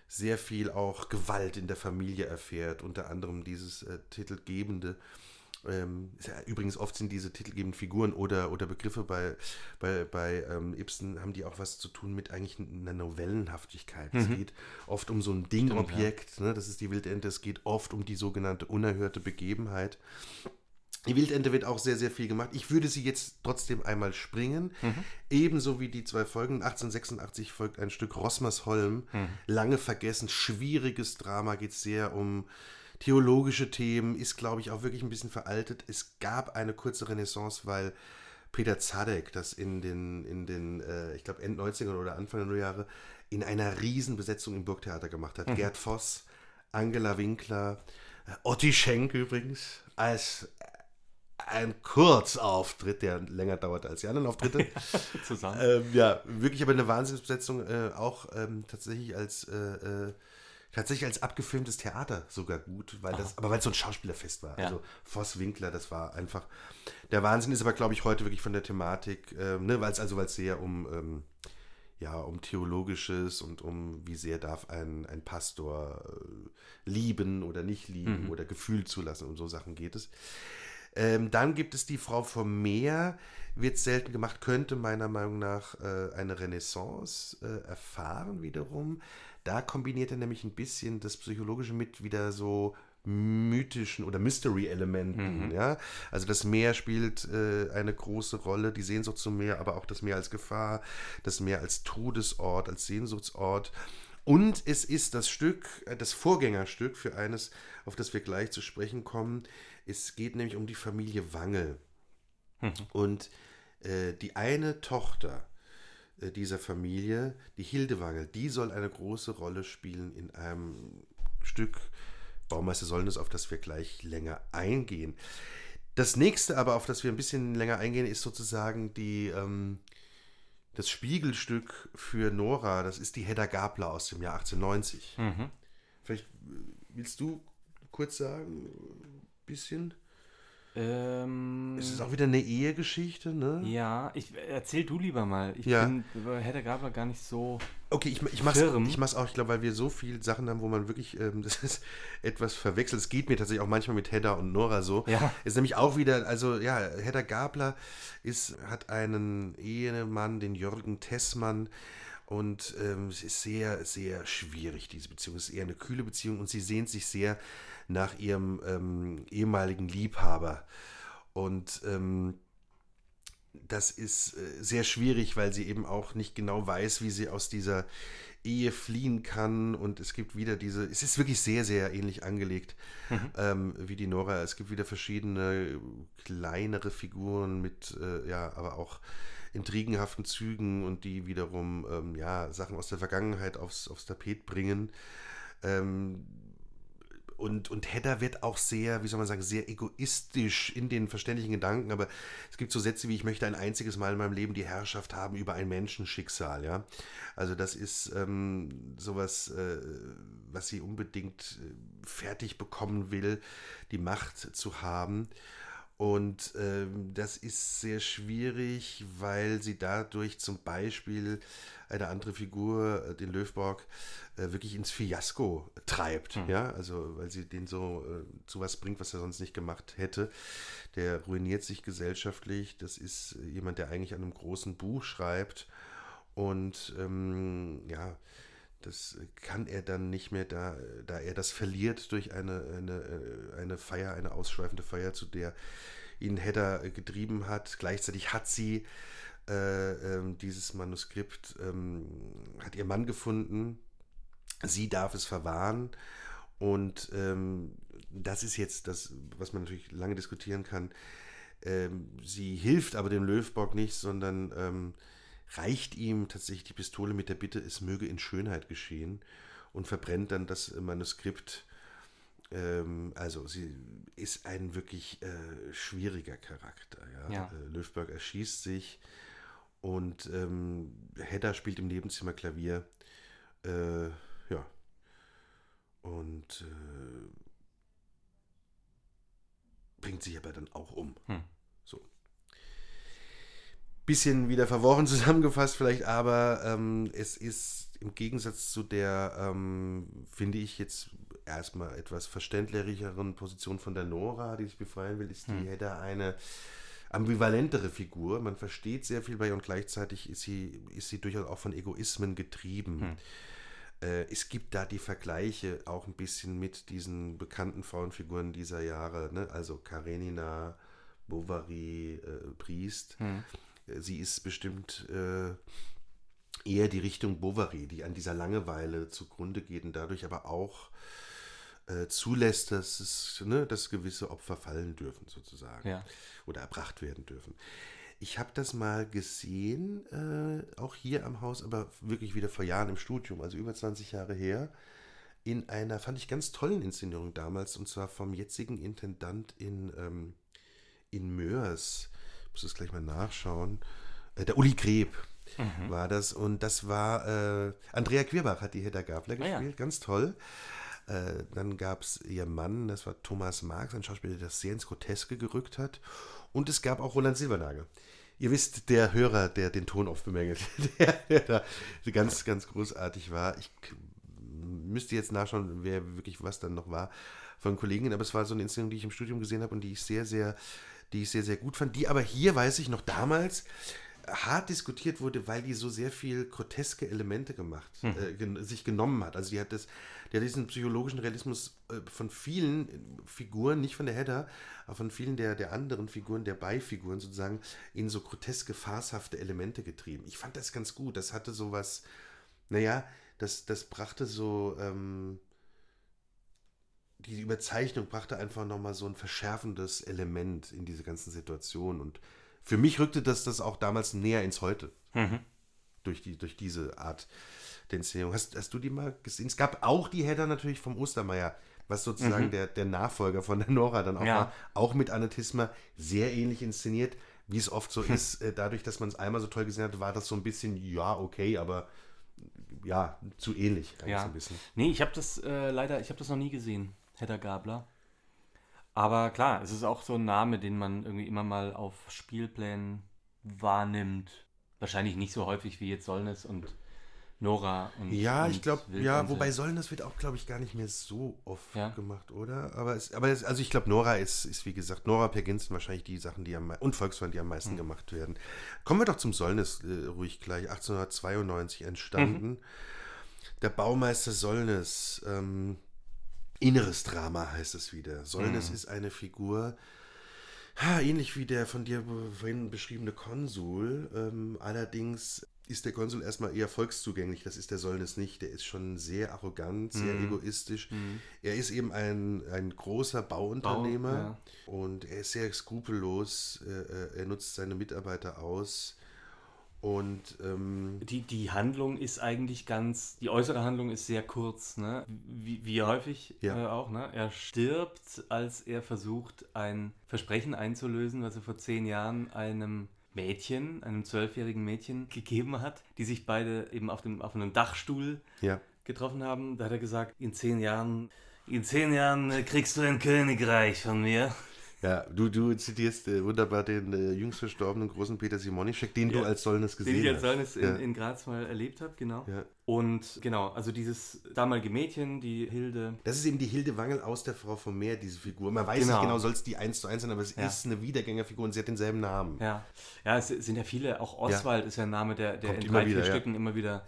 sehr viel auch Gewalt in der Familie erfährt, unter anderem dieses äh, titelgebende. Ähm, ja, übrigens oft sind diese titelgebenden Figuren oder, oder Begriffe bei, bei, bei ähm, Ibsen, haben die auch was zu tun mit eigentlich einer Novellenhaftigkeit. Es geht oft um so ein Dingobjekt, ne? das ist die Wildente, es geht oft um die sogenannte unerhörte Begebenheit. Die Wildente wird auch sehr, sehr viel gemacht. Ich würde sie jetzt trotzdem einmal springen. Ebenso wie die zwei Folgen. 1886 folgt ein Stück Rossmersholm. Lange vergessen, schwieriges Drama, geht sehr um theologische Themen, ist, glaube ich, auch wirklich ein bisschen veraltet. Es gab eine kurze Renaissance, weil Peter Zadek das in den, in den äh, ich glaube, End 90er oder Anfang der Nulljahre in einer Riesenbesetzung im Burgtheater gemacht hat. Gerd Voss, Angela Winkler, äh, Otti Schenk übrigens, als ein Kurzauftritt, der länger dauerte als die anderen Auftritte. Zusammen. ähm, ja, wirklich aber eine Wahnsinnsbesetzung, äh, auch ähm, tatsächlich als äh, äh, tatsächlich als abgefilmtes Theater sogar gut, weil das, aber weil es so ein Schauspielerfest war. Ja. Also Voss Winkler, das war einfach der Wahnsinn. Ist aber, glaube ich, heute wirklich von der Thematik, ähm, ne, weil es also weil es sehr um ähm, ja um theologisches und um wie sehr darf ein, ein Pastor äh, lieben oder nicht lieben oder Gefühl zulassen. Um so Sachen geht es. Ähm, dann gibt es die Frau vom Meer, wird selten gemacht, könnte meiner Meinung nach äh, eine Renaissance äh, erfahren wiederum. Da kombiniert er nämlich ein bisschen das Psychologische mit wieder so mythischen oder Mystery-Elementen. Ja? Also das Meer spielt äh, eine große Rolle, die Sehnsucht zum Meer, aber auch das Meer als Gefahr, das Meer als Todesort, als Sehnsuchtsort. Und es ist das Stück, äh, das Vorgängerstück für eines, auf das wir gleich zu sprechen kommen. Es geht nämlich um die Familie Wangel. Und äh, die eine Tochter äh, dieser Familie, die Hilde Wangel, die soll eine große Rolle spielen in einem Stück Baumeister Sollnes, auf das wir gleich länger eingehen. Das nächste aber, auf das wir ein bisschen länger eingehen, ist sozusagen die, ähm, das Spiegelstück für Nora. Das ist die Hedda Gabler aus dem Jahr 1890. Vielleicht äh, willst du kurz sagen, bisschen? Ähm, Es ist auch wieder eine Ehegeschichte, ne? ja, ich erzähl du lieber mal. Ich Ja. bin über Hedda Gabler gar nicht so. Okay, ich, ich mach's, Firm. ich mach's auch, ich glaube, weil wir so viele Sachen haben, wo man wirklich, ähm, das ist etwas verwechselt. Es geht mir tatsächlich auch manchmal mit Hedda und Nora so. Ja. Ist nämlich auch wieder, also ja, Hedda Gabler ist, hat einen Ehemann, den Jürgen Tessmann. Und ähm, es ist sehr, sehr schwierig, diese Beziehung. Es ist eher eine kühle Beziehung und sie sehnt sich sehr nach ihrem ähm, ehemaligen Liebhaber. Und ähm, das ist äh, sehr schwierig, weil sie eben auch nicht genau weiß, wie sie aus dieser Ehe fliehen kann. Und es gibt wieder diese, es ist wirklich sehr, sehr ähnlich angelegt ähm, wie die Nora. Es gibt wieder verschiedene kleinere Figuren mit, äh, ja, aber auch intrigenhaften Zügen und die wiederum, ähm, ja, Sachen aus der Vergangenheit aufs, aufs Tapet bringen. Ähm, und, und Hedda wird auch sehr, wie soll man sagen, sehr egoistisch in den verständlichen Gedanken, aber es gibt so Sätze wie, ich möchte ein einziges Mal in meinem Leben die Herrschaft haben über ein Menschenschicksal, ja. Also das ist ähm, sowas, äh, was sie unbedingt äh, fertig bekommen will, die Macht zu haben. Und ähm, das ist sehr schwierig, weil sie dadurch zum Beispiel eine andere Figur, äh, den Löwborg, äh, wirklich ins Fiasko treibt. Ja, also weil sie den so äh, zu was bringt, was er sonst nicht gemacht hätte. Der ruiniert sich gesellschaftlich. Das ist äh, jemand, der eigentlich an einem großen Buch schreibt. Und ähm, ja, das kann er dann nicht mehr, da, da er das verliert durch eine, eine, eine Feier, eine ausschweifende Feier, zu der ihn Hedda getrieben hat. Gleichzeitig hat sie äh, ähm, dieses Manuskript, ähm, hat ihr Mann gefunden. Sie darf es verwahren. Und ähm, das ist jetzt das, was man natürlich lange diskutieren kann. Ähm, sie hilft aber dem Löwbock nicht, sondern reicht ihm tatsächlich die Pistole mit der Bitte, es möge in Schönheit geschehen und verbrennt dann das Manuskript. Ähm, also sie ist ein wirklich äh, schwieriger Charakter. Ja? Ja. Äh, Löwberg erschießt sich und ähm, Hedda spielt im Nebenzimmer Klavier. Äh, ja. Und äh, bringt sich aber dann auch um. Hm. So. Bisschen wieder verworren zusammengefasst vielleicht, aber ähm, es ist im Gegensatz zu der, ähm, finde ich jetzt erstmal etwas verständlicheren Position von der Nora, die sich befreien will, ist die Hedda eine ambivalentere Figur. Man versteht sehr viel bei ihr und gleichzeitig ist sie, ist sie durchaus auch von Egoismen getrieben. Äh, es gibt da die Vergleiche auch ein bisschen mit diesen bekannten Frauenfiguren dieser Jahre, ne? also Karenina, Bovary, äh, Priest. Äh, Sie ist bestimmt äh, eher die Richtung Bovary, die an dieser Langeweile zugrunde geht und dadurch aber auch äh, zulässt, dass, es, ne, dass gewisse Opfer fallen dürfen, sozusagen. Ja. Oder erbracht werden dürfen. Ich habe das mal gesehen, äh, auch hier am Haus, aber wirklich wieder vor Jahren im Studium, also über 20 Jahre her, in einer, fand ich ganz tollen Inszenierung damals, und zwar vom jetzigen Intendant in, ähm, in Mörs. Ich muss das gleich mal nachschauen. Äh, der Uli Greb. mhm. war das. Und das war, äh, Andrea Quirbach hat die Hedda Gabler gespielt, ah, ja. ganz toll. Äh, dann gab es ihr Mann, das war Thomas Marx, ein Schauspieler, der das sehr ins Groteske gerückt hat. Und es gab auch Roland Silbernagel. Ihr wisst, der Hörer, der den Ton oft bemängelt, der, der da ganz, ganz großartig war. Ich müsste jetzt nachschauen, wer wirklich was dann noch war von Kollegen, aber es war so eine Inszenierung, die ich im Studium gesehen habe und die ich sehr, sehr, die ich sehr, sehr gut fand. Die aber hier, weiß ich noch damals, hart diskutiert wurde, weil die so sehr viel groteske Elemente gemacht, hm. äh, gen sich genommen hat. Also die hat das, die hat diesen psychologischen Realismus äh, von vielen Figuren, nicht von der Hedda, aber von vielen der, der anderen Figuren, der Beifiguren sozusagen, in so groteske, farshafte Elemente getrieben. Ich fand das ganz gut. Das hatte sowas, naja, das, das brachte so, ähm, die Überzeichnung brachte einfach nochmal so ein verschärfendes Element in diese ganzen Situationen. Und für mich rückte das das auch damals näher ins Heute. Mhm. Durch, die, durch diese Art der Inszenierung. Hast, hast du die mal gesehen? Es gab auch die Header natürlich vom Ostermeier, was sozusagen mhm. der, der Nachfolger von der Nora dann auch ja. war. Auch mit Anatisma, sehr ähnlich inszeniert, wie es oft so hm. ist. Äh, dadurch, dass man es einmal so toll gesehen hat, war das so ein bisschen, ja, okay, aber ja, zu ähnlich. Ja. So ein bisschen. Nee, ich habe das äh, leider, ich habe das noch nie gesehen, Hedda Gabler. Aber klar, es ist auch so ein Name, den man irgendwie immer mal auf Spielplänen wahrnimmt. Wahrscheinlich nicht so häufig wie jetzt Solnes und Nora und. Ja, und ich glaube, ja, wobei Solnes wird auch, glaube ich, gar nicht mehr so oft ja. gemacht, oder? Aber, es, aber es, also ich glaube, Nora ist, ist, wie gesagt, Nora Perginsen wahrscheinlich die Sachen, die am und Volksfreund, die am meisten mhm. gemacht werden. Kommen wir doch zum Solnes äh, ruhig gleich. 1892 entstanden. Mhm. Der Baumeister Solnes. Ähm, Inneres Drama heißt es wieder. Solnes mhm. ist eine Figur, ha, ähnlich wie der von dir vorhin beschriebene Konsul. Ähm, allerdings ist der Konsul erstmal eher volkszugänglich. Das ist der Solnes nicht. Der ist schon sehr arrogant, sehr mhm. egoistisch. Mhm. Er ist eben ein, ein großer Bauunternehmer Bau, ja. und er ist sehr skrupellos. Er, er nutzt seine Mitarbeiter aus. Und ähm, die, die Handlung ist eigentlich ganz, die äußere Handlung ist sehr kurz, ne? wie, wie häufig ja. äh, auch. Ne? Er stirbt, als er versucht, ein Versprechen einzulösen, was er vor zehn Jahren einem Mädchen, einem zwölfjährigen Mädchen gegeben hat, die sich beide eben auf, dem, auf einem Dachstuhl ja. getroffen haben. Da hat er gesagt, in zehn Jahren, in zehn Jahren kriegst du ein Königreich von mir. Ja, du, du zitierst äh, wunderbar den äh, jüngst verstorbenen großen Peter Simonischek, den ja, du als Solnes gesehen hast. Den ich als Solnes ja. in, in, Graz mal erlebt habe, genau. Ja. Und genau, also dieses damalige Mädchen, die Hilde. Das ist eben die Hilde Wangel aus der Frau vom Meer, diese Figur. Man weiß genau. nicht genau, soll es die eins zu eins sein, aber es ist eine Wiedergängerfigur und sie hat denselben Namen. Ja, ja es sind ja viele, auch Oswald ist ja ein Name, der, der in drei, vier Stücken immer wieder,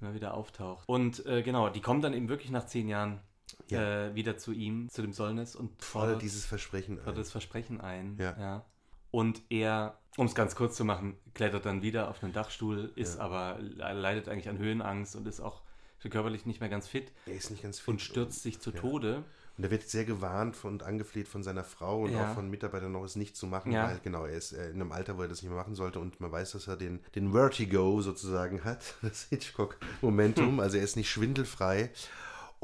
immer wieder auftaucht. Und äh, genau, die kommen dann eben wirklich nach zehn Jahren ja. äh, wieder zu ihm, zu dem Solnes und fordert dieses Versprechen ein. das Versprechen ein. Ja. ja. Und er, um es ganz kurz zu machen, klettert dann wieder auf einen Dachstuhl, ist ja. aber leidet eigentlich an Höhenangst und ist auch körperlich nicht mehr ganz fit. Er ist nicht ganz fit. Und stürzt sich zu Tode. Und er wird sehr gewarnt und angefleht von seiner Frau und ja. auch von Mitarbeitern noch, es nicht zu machen, ja. weil genau, er ist äh, in einem Alter, wo er das nicht mehr machen sollte und man weiß, dass er den, den Vertigo sozusagen hat, das Hitchcock-Momentum, also er ist nicht schwindelfrei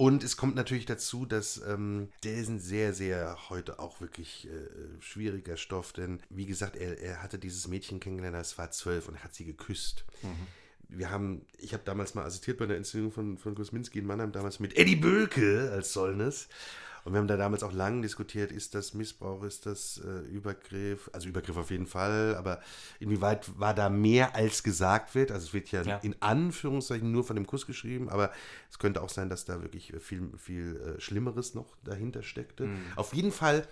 und es kommt natürlich dazu, dass ähm, der ist ein sehr, sehr heute auch wirklich äh, schwieriger Stoff, denn wie gesagt, er, er hatte dieses Mädchen kennengelernt, es war zwölf und er hat sie geküsst. Mhm. Wir haben, ich habe damals mal assistiert bei der Inszenierung von, von Kosminski in Mannheim, damals mit Eddie Bölke als Solnes. Und wir haben da damals auch lange diskutiert, ist das Missbrauch, ist das äh, Übergriff, also Übergriff auf jeden Fall, aber inwieweit war da mehr als gesagt wird? Also es wird ja, ja. in Anführungszeichen nur von dem Kuss geschrieben, aber es könnte auch sein, dass da wirklich viel, viel äh, Schlimmeres noch dahinter steckte. Mhm. Auf jeden Fall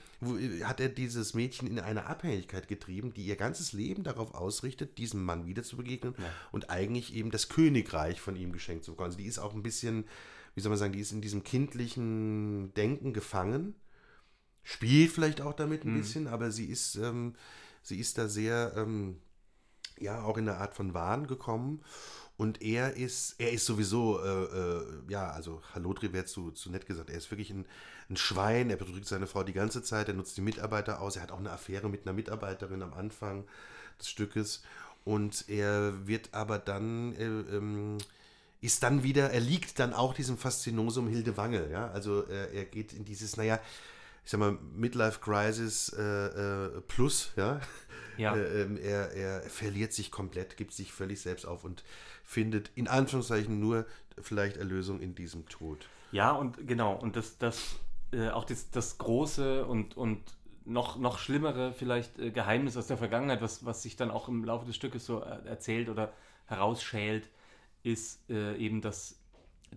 hat er dieses Mädchen in eine Abhängigkeit getrieben, die ihr ganzes Leben darauf ausrichtet, diesem Mann wieder zu begegnen ja. und eigentlich eben das Königreich von ihm geschenkt zu bekommen. Also die ist auch ein bisschen wie soll man sagen, die ist in diesem kindlichen Denken gefangen, spielt vielleicht auch damit ein mhm. bisschen, aber sie ist, ähm, sie ist da sehr, ähm, ja, auch in eine Art von Wahn gekommen. Und er ist, er ist sowieso, äh, äh, ja, also Halotri wäre zu, zu nett gesagt, er ist wirklich ein, ein Schwein, er betrügt seine Frau die ganze Zeit, er nutzt die Mitarbeiter aus, er hat auch eine Affäre mit einer Mitarbeiterin am Anfang des Stückes und er wird aber dann äh, ähm, ist dann wieder, er liegt dann auch diesem Faszinosum Hilde Wangel, ja, also äh, er geht in dieses, naja, ich sag mal, Midlife Crisis äh, äh, plus, ja, Ja. Äh, ähm, er, er verliert sich komplett, gibt sich völlig selbst auf und findet in Anführungszeichen nur vielleicht Erlösung in diesem Tod. Ja, und genau, und das, das äh, auch das, das große und, und noch, noch schlimmere vielleicht äh, Geheimnis aus der Vergangenheit, was, was sich dann auch im Laufe des Stückes so äh, erzählt oder herausschält, ist äh, eben, dass,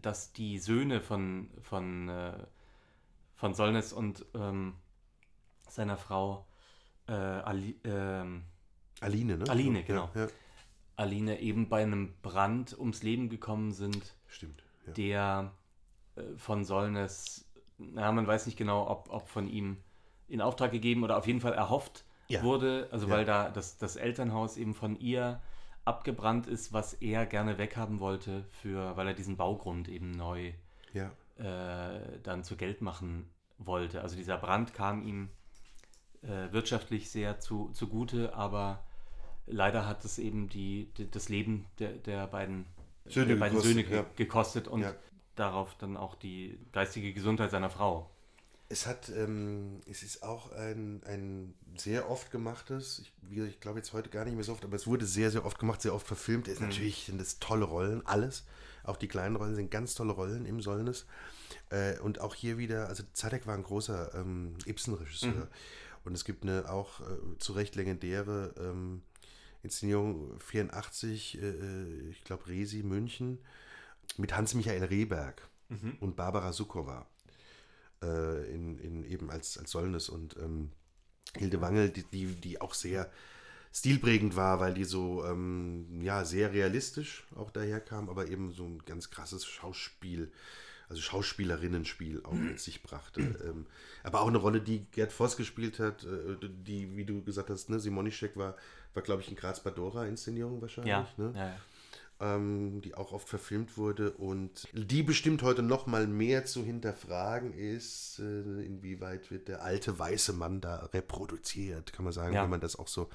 dass die Söhne von, von, äh, von Solnes und ähm, seiner Frau äh, Ali, ähm, Aline, ne? Aline, genau. Ja, ja. Aline eben bei einem Brand ums Leben gekommen sind, Stimmt. Ja. der äh, von Solnes, na, man weiß nicht genau, ob, ob von ihm in Auftrag gegeben oder auf jeden Fall erhofft wurde, also weil da das, das Elternhaus eben von ihr abgebrannt ist, was er gerne weghaben wollte, für, weil er diesen Baugrund eben neu ja. äh, dann zu Geld machen wollte. Also dieser Brand kam ihm äh, wirtschaftlich sehr zu, zugute, aber leider hat es eben die, die, das Leben der, der beiden Söhne der beiden gekostet, Söhne ja. gekostet und Ja. darauf dann auch die geistige Gesundheit seiner Frau. Es hat, ähm, es ist auch ein, ein sehr oft gemachtes, ich, ich glaube jetzt heute gar nicht mehr so oft, aber es wurde sehr, sehr oft gemacht, sehr oft verfilmt. Es ist natürlich sind das tolle Rollen, alles. Auch die kleinen Rollen sind ganz tolle Rollen im Sollnes. Äh, und auch hier wieder, also Zadek war ein großer ähm, Ibsen-Regisseur. Und es gibt eine auch äh, zu Recht legendäre ähm, Inszenierung 84, äh, äh, ich glaube Resi, München, mit Hans-Michael Rehberg und Barbara Sukowa äh, in, in eben als, als Sollnes und ähm, Hilde Wangel, die, die, die auch sehr stilprägend war, weil die so ähm, ja sehr realistisch auch daherkam, aber eben so ein ganz krasses Schauspiel, also Schauspielerinnenspiel auch mit sich brachte. ähm, aber auch eine Rolle, die Gerd Voss gespielt hat, äh, die, wie du gesagt hast, ne, Simonischek war, war glaube ich, in Graz Badora Inszenierung wahrscheinlich. Ja, Ne? ja, ja. Ähm, die auch oft verfilmt wurde und die bestimmt heute noch mal mehr zu hinterfragen ist, äh, inwieweit wird der alte weiße Mann da reproduziert, kann man sagen, Ja. wenn man das auch so,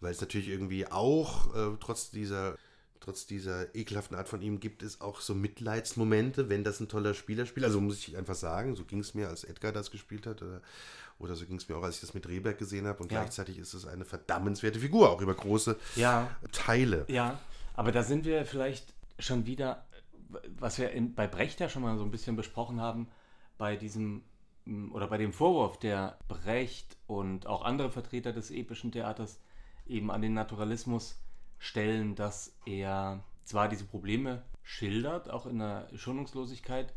weil es natürlich irgendwie auch äh, trotz dieser trotz dieser ekelhaften Art von ihm gibt es auch so Mitleidsmomente, wenn das ein toller Spieler spielt. Also muss ich einfach sagen, so ging es mir, als Edgar das gespielt hat, oder, oder so ging es mir auch, als ich das mit Rehberg gesehen habe. Und Ja. gleichzeitig ist es eine verdammenswerte Figur, auch über große ja, Teile. Ja, aber da sind wir vielleicht schon wieder, was wir in, bei Brecht ja schon mal so ein bisschen besprochen haben, bei diesem m, oder bei dem Vorwurf, der Brecht und auch andere Vertreter des epischen Theaters eben an den Naturalismus stellen, dass er zwar diese Probleme schildert, auch in der Schonungslosigkeit,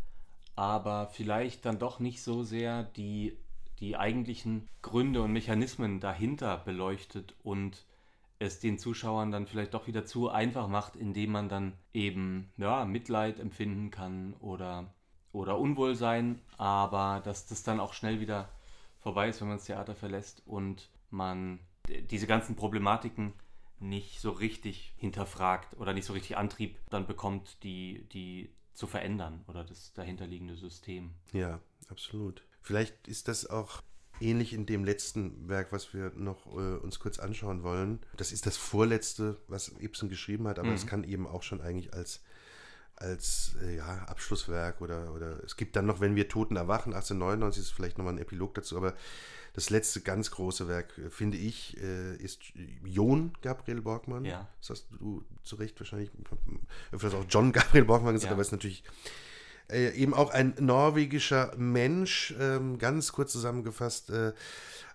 aber vielleicht dann doch nicht so sehr die, die eigentlichen Gründe und Mechanismen dahinter beleuchtet und es den Zuschauern dann vielleicht doch wieder zu einfach macht, indem man dann eben ja, Mitleid empfinden kann oder, oder Unwohlsein, aber dass das dann auch schnell wieder vorbei ist, wenn man das Theater verlässt und man diese ganzen Problematiken nicht so richtig hinterfragt oder nicht so richtig Antrieb dann bekommt, die, die zu verändern oder das dahinterliegende System. Ja, absolut. Vielleicht ist das auch ähnlich in dem letzten Werk, was wir noch äh, uns kurz anschauen wollen. Das ist das vorletzte, was Ibsen geschrieben hat, aber es kann eben auch schon eigentlich als, als äh, ja, Abschlusswerk oder, oder es gibt dann noch, wenn wir Toten erwachen, 1899 ist vielleicht nochmal ein Epilog dazu, aber das letzte ganz große Werk, äh, finde ich, äh, ist John Gabriel Borgmann. Ja. Das hast du zu Recht wahrscheinlich öfters auch John Gabriel Borgmann gesagt, Ja. aber es ist natürlich äh, eben auch ein norwegischer Mensch, ähm, ganz kurz zusammengefasst, äh,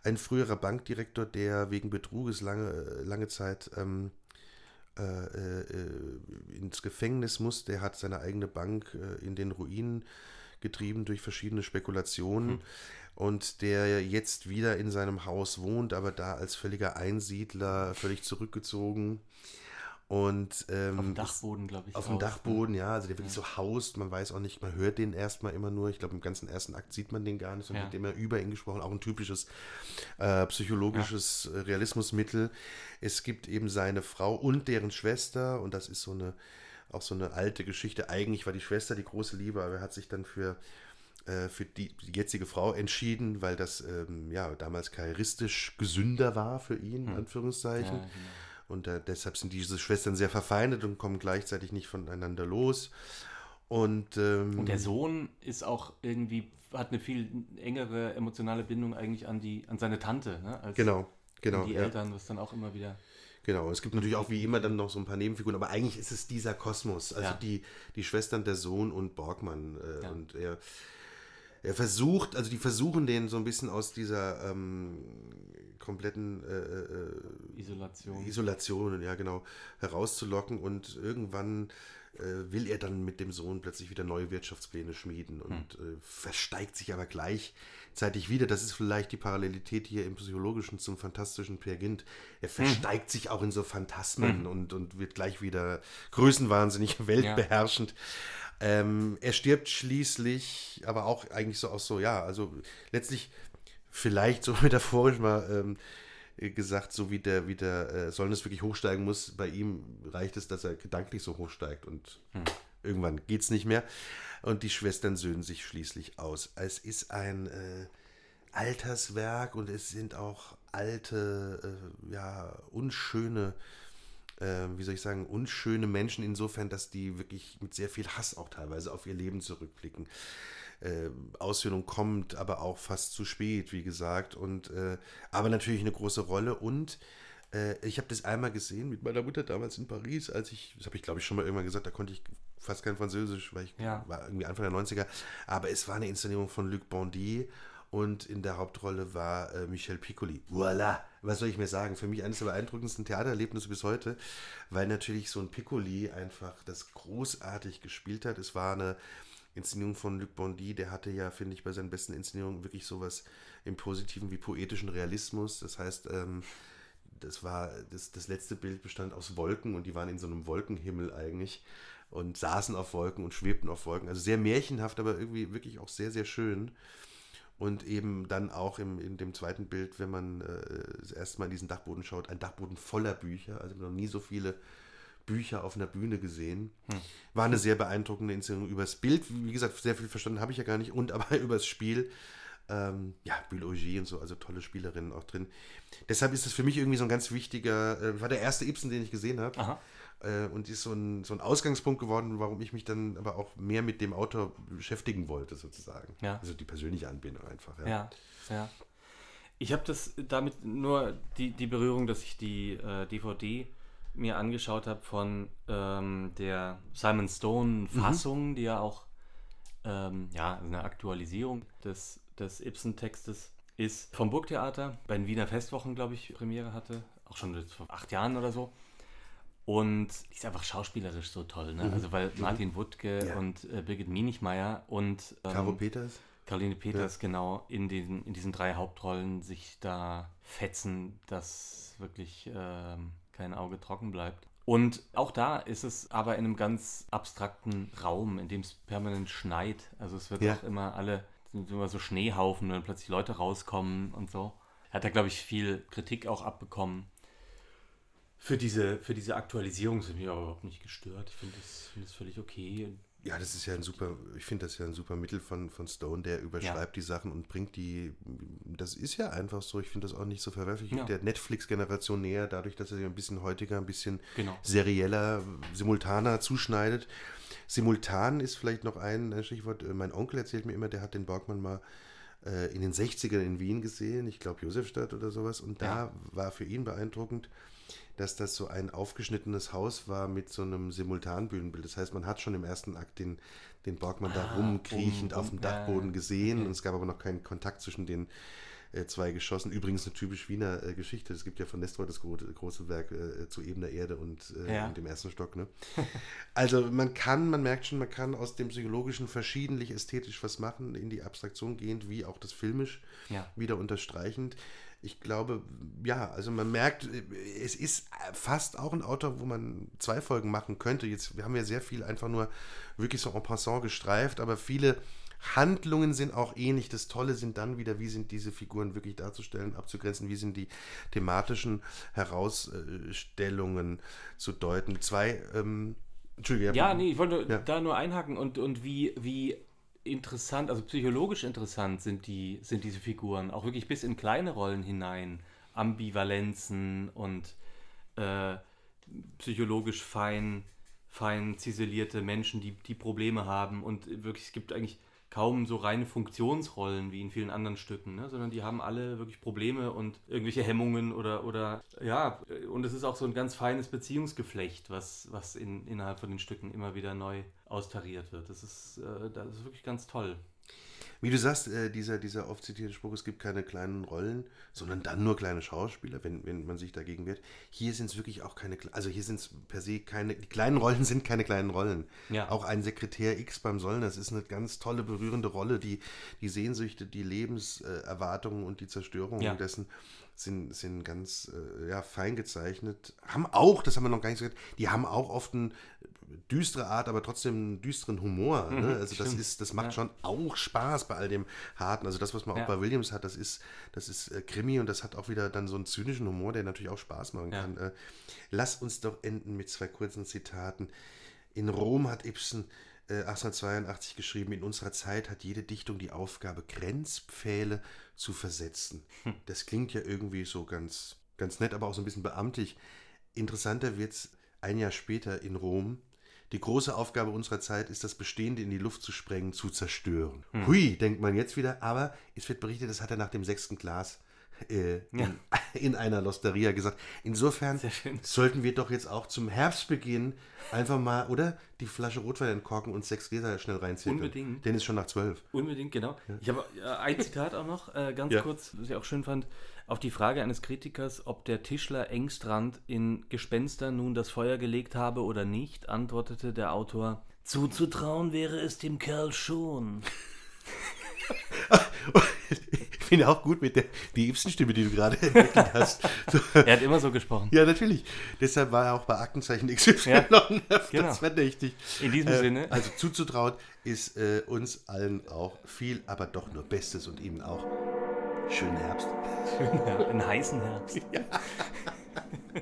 ein früherer Bankdirektor, der wegen Betruges lange, lange Zeit ähm, äh, äh, ins Gefängnis muss. Der hat seine eigene Bank in den Ruinen getrieben durch verschiedene Spekulationen. Und der jetzt wieder in seinem Haus wohnt, aber da als völliger Einsiedler, völlig zurückgezogen. Und ähm, Auf dem ist- Dachboden, glaube ich. auf dem ne? Dachboden, ja, also der wirklich so haust, man weiß auch nicht, man hört den erstmal immer nur, ich glaube im ganzen ersten Akt sieht man den gar nicht, sondern Ja. wird immer über ihn gesprochen, auch ein typisches äh, psychologisches äh, Realismusmittel. Es gibt eben seine Frau und deren Schwester und das ist so eine, auch so eine alte Geschichte. Eigentlich war die Schwester die große Liebe, aber er hat sich dann für äh, für die, jetzige Frau entschieden, weil das ähm, ja damals karrieristisch gesünder war für ihn, in Anführungszeichen. Ja, genau. Und äh, deshalb sind diese Schwestern sehr verfeindet und kommen gleichzeitig nicht voneinander los. Und, ähm, Und der Sohn ist auch irgendwie, hat eine viel engere emotionale Bindung eigentlich an die, an seine Tante, ne? Als, Genau, Genau, Und die ja. Eltern, was dann auch immer wieder. Genau, es gibt natürlich auch wie immer dann noch so ein paar Nebenfiguren, aber eigentlich ist es dieser Kosmos, also Ja. die, die Schwestern, der Sohn und Borgmann. Äh, Ja. Und er, er versucht, also die versuchen den so ein bisschen aus dieser ähm, kompletten äh, äh, Isolation. Isolation, ja genau, herauszulocken und irgendwann äh, will er dann mit dem Sohn plötzlich wieder neue Wirtschaftspläne schmieden und äh, versteigt sich aber gleichzeitig wieder. Das ist vielleicht die Parallelität hier im Psychologischen zum fantastischen Peer Gynt. Er versteigt sich auch in so Phantasmen und, und wird gleich wieder größenwahnsinnig, weltbeherrschend. Ähm, er stirbt schließlich, aber auch eigentlich so aus so, ja, also letztlich vielleicht so metaphorisch mal ähm, gesagt, so wie der, wie der äh, Solness wirklich hochsteigen muss, bei ihm reicht es, dass er gedanklich so hochsteigt und irgendwann geht es nicht mehr. Und die Schwestern söhnen sich schließlich aus. Es ist ein äh, Alterswerk und es sind auch alte, äh, ja, unschöne, äh, wie soll ich sagen, unschöne Menschen insofern, dass die wirklich mit sehr viel Hass auch teilweise auf ihr Leben zurückblicken. Äh, Aussöhnung kommt, aber auch fast zu spät, wie gesagt. Und äh, aber natürlich eine große Rolle. Und äh, ich habe das einmal gesehen mit meiner Mutter damals in Paris, als ich, das habe ich glaube ich schon mal irgendwann gesagt, da konnte ich fast kein Französisch, weil ich Ja. war irgendwie Anfang der 90er. Aber es war eine Inszenierung von Luc Bondy und in der Hauptrolle war äh, Michel Piccoli. Voilà, was soll ich mir sagen? Für mich eines der beeindruckendsten Theatererlebnisse bis heute, weil natürlich so ein Piccoli einfach das großartig gespielt hat. Es war eine Inszenierung von Luc Bondy, der hatte ja, finde ich, bei seinen besten Inszenierungen wirklich sowas im Positiven wie poetischen Realismus. Das heißt, ähm, das war, das, das letzte Bild bestand aus Wolken und die waren in so einem Wolkenhimmel eigentlich und saßen auf Wolken und schwebten auf Wolken. Also sehr märchenhaft, aber irgendwie wirklich auch sehr, sehr schön. Und eben dann auch im, in dem zweiten Bild, wenn man äh, das erste Mal in diesen Dachboden schaut, ein Dachboden voller Bücher. Also noch nie so viele Bücher auf einer Bühne gesehen. War eine sehr beeindruckende Inszenierung übers Bild. Wie gesagt, sehr viel verstanden habe ich ja gar nicht. Und aber übers Spiel. Ähm, ja, Auger und so, also tolle Spielerinnen auch drin. Deshalb ist es für mich irgendwie so ein ganz wichtiger, äh, war der erste Ibsen, den ich gesehen habe. Äh, und ist so ein, so ein Ausgangspunkt geworden, warum ich mich dann aber auch mehr mit dem Autor beschäftigen wollte, sozusagen. Ja. Also die persönliche Anbindung einfach. Ja, ja. Ich habe das damit nur die, die Berührung, dass ich die äh, DVD mir angeschaut habe von ähm, der Simon Stone-Fassung, die ja auch ähm, ja, eine Aktualisierung des, des Ibsen-Textes ist. Vom Burgtheater bei den Wiener Festwochen, glaube ich, Premiere hatte. Auch schon vor acht Jahren oder so. Und die ist einfach schauspielerisch so toll, ne? Also weil Martin Wuttke Ja. und äh, Birgit Mienichmeier und ähm, Caro Peters? Caroline Peters, genau, in diesen, in diesen drei Hauptrollen sich da fetzen, dass wirklich ähm, kein Auge trocken bleibt. Und auch da ist es aber in einem ganz abstrakten Raum, in dem es permanent schneit. Also es wird Ja. auch immer alle, sind immer so Schneehaufen, wenn plötzlich Leute rauskommen und so. Er hat da, glaube ich, viel Kritik auch abbekommen. Für diese, für diese Aktualisierung sind wir aber überhaupt nicht gestört. Ich finde das, finde das völlig okay. Ja, das ist ja ein super, ich finde das ja ein super Mittel von, von Stone, der überschreibt die Sachen und bringt die, das ist ja einfach so, ich finde das auch nicht so verwerflich, Ja. der Netflix-Generation näher, dadurch, dass er sie ein bisschen heutiger, ein bisschen Genau. serieller, simultaner zuschneidet. Simultan ist vielleicht noch ein ein Stichwort, äh, mein Onkel erzählt mir immer, der hat den Borgmann mal äh, in den 60ern in Wien gesehen, ich glaube Josefstadt oder sowas, und da Ja. war für ihn beeindruckend, dass das so ein aufgeschnittenes Haus war mit so einem Simultanbühnenbild. Das heißt, man hat schon im ersten Akt den, den Borgmann da Ah, rumkriechend um- auf dem um- Dachboden gesehen Okay. und es gab aber noch keinen Kontakt zwischen den äh, zwei Geschossen. Übrigens eine typisch Wiener äh, Geschichte. Es gibt ja von Nestor das gro große Werk äh, zu ebener Erde und, äh, Ja. und dem ersten Stock. Ne? also man kann, man merkt schon, man kann aus dem Psychologischen verschiedentlich ästhetisch was machen, in die Abstraktion gehend, wie auch das filmisch Ja. wieder unterstreichend. Ich glaube, ja, also man merkt, es ist fast auch ein Autor, wo man zwei Folgen machen könnte. Jetzt, wir haben ja sehr viel einfach nur wirklich so en passant gestreift, aber viele Handlungen sind auch ähnlich. Das Tolle sind dann wieder, wie sind diese Figuren wirklich darzustellen, abzugrenzen, wie sind die thematischen Herausstellungen zu deuten. Zwei, ähm, Entschuldigung. Ja, nee, ich wollte Ja. da nur einhaken und, und wie, wie interessant, also psychologisch interessant sind, die, sind diese Figuren, auch wirklich bis in kleine Rollen hinein. Ambivalenzen und äh, psychologisch fein, fein ziselierte Menschen, die, die Probleme haben und wirklich, es gibt eigentlich kaum so reine Funktionsrollen wie in vielen anderen Stücken, ne? sondern die haben alle wirklich Probleme und irgendwelche Hemmungen oder, oder ja, und es ist auch so ein ganz feines Beziehungsgeflecht, was, was in, innerhalb von den Stücken immer wieder neu austariert wird. Das ist, äh, das ist wirklich ganz toll. Wie du sagst, äh, dieser, dieser oft zitierte Spruch, es gibt keine kleinen Rollen, sondern dann nur kleine Schauspieler, wenn, wenn man sich dagegen wehrt. Hier sind es wirklich auch keine, also hier sind es per se keine, die kleinen Rollen sind keine kleinen Rollen. Ja. Auch ein Sekretär X beim Sollen, das ist eine ganz tolle, berührende Rolle, die die Sehnsüchte, die Lebenserwartungen und die Zerstörung ja. dessen sind, sind ganz äh, ja, fein gezeichnet. Haben auch, das haben wir noch gar nicht gesagt, die haben auch oft eine düstere Art, aber trotzdem einen düsteren Humor. Ne? Mhm, also das ist, das macht ja. schon auch Spaß bei all dem Harten. Also das, was man ja. auch bei Williams hat, das ist, das ist äh, Krimi und das hat auch wieder dann so einen zynischen Humor, der natürlich auch Spaß machen kann. Äh, lass uns doch enden mit zwei kurzen Zitaten. In Rom hat Ibsen 1882 äh, geschrieben, in unserer Zeit hat jede Dichtung die Aufgabe, Grenzpfähle zu versetzen. Hm. Das klingt ja irgendwie so ganz, ganz nett, aber auch so ein bisschen beamtlich. Interessanter wird es ein Jahr später in Rom. Die große Aufgabe unserer Zeit ist, das Bestehende in die Luft zu sprengen, zu zerstören. Hm. Hui, denkt man jetzt wieder, aber es wird berichtet, das hat er nach dem sechsten Glas äh, ja. in, in, einer Losteria gesagt. Insofern sollten wir doch jetzt auch zum Herbstbeginn einfach mal, oder? Die Flasche Rotwein entkorken und sechs Gläser schnell reinziehen. Unbedingt. Denn ist schon nach zwölf. Unbedingt, genau. Ja. Ich habe äh, ein Zitat auch noch, äh, ganz ja. kurz, was ich auch schön fand. Auf die Frage eines Kritikers, ob der Tischler Engstrand in Gespenster nun das Feuer gelegt habe oder nicht, antwortete der Autor: Zuzutrauen wäre es dem Kerl schon. ich finde auch gut mit der die Ibsen-Stimme, die du gerade entwickelt hast. So. Er hat immer so gesprochen. Ja, natürlich. Deshalb war er auch bei Aktenzeichen XY ja, genau. verdächtig. In diesem äh, Sinne. Also zuzutrauen ist äh, uns allen auch viel, aber doch nur Bestes und Ihnen auch schönen Herbst. Schönen Herbst. Einen heißen Herbst. Ja.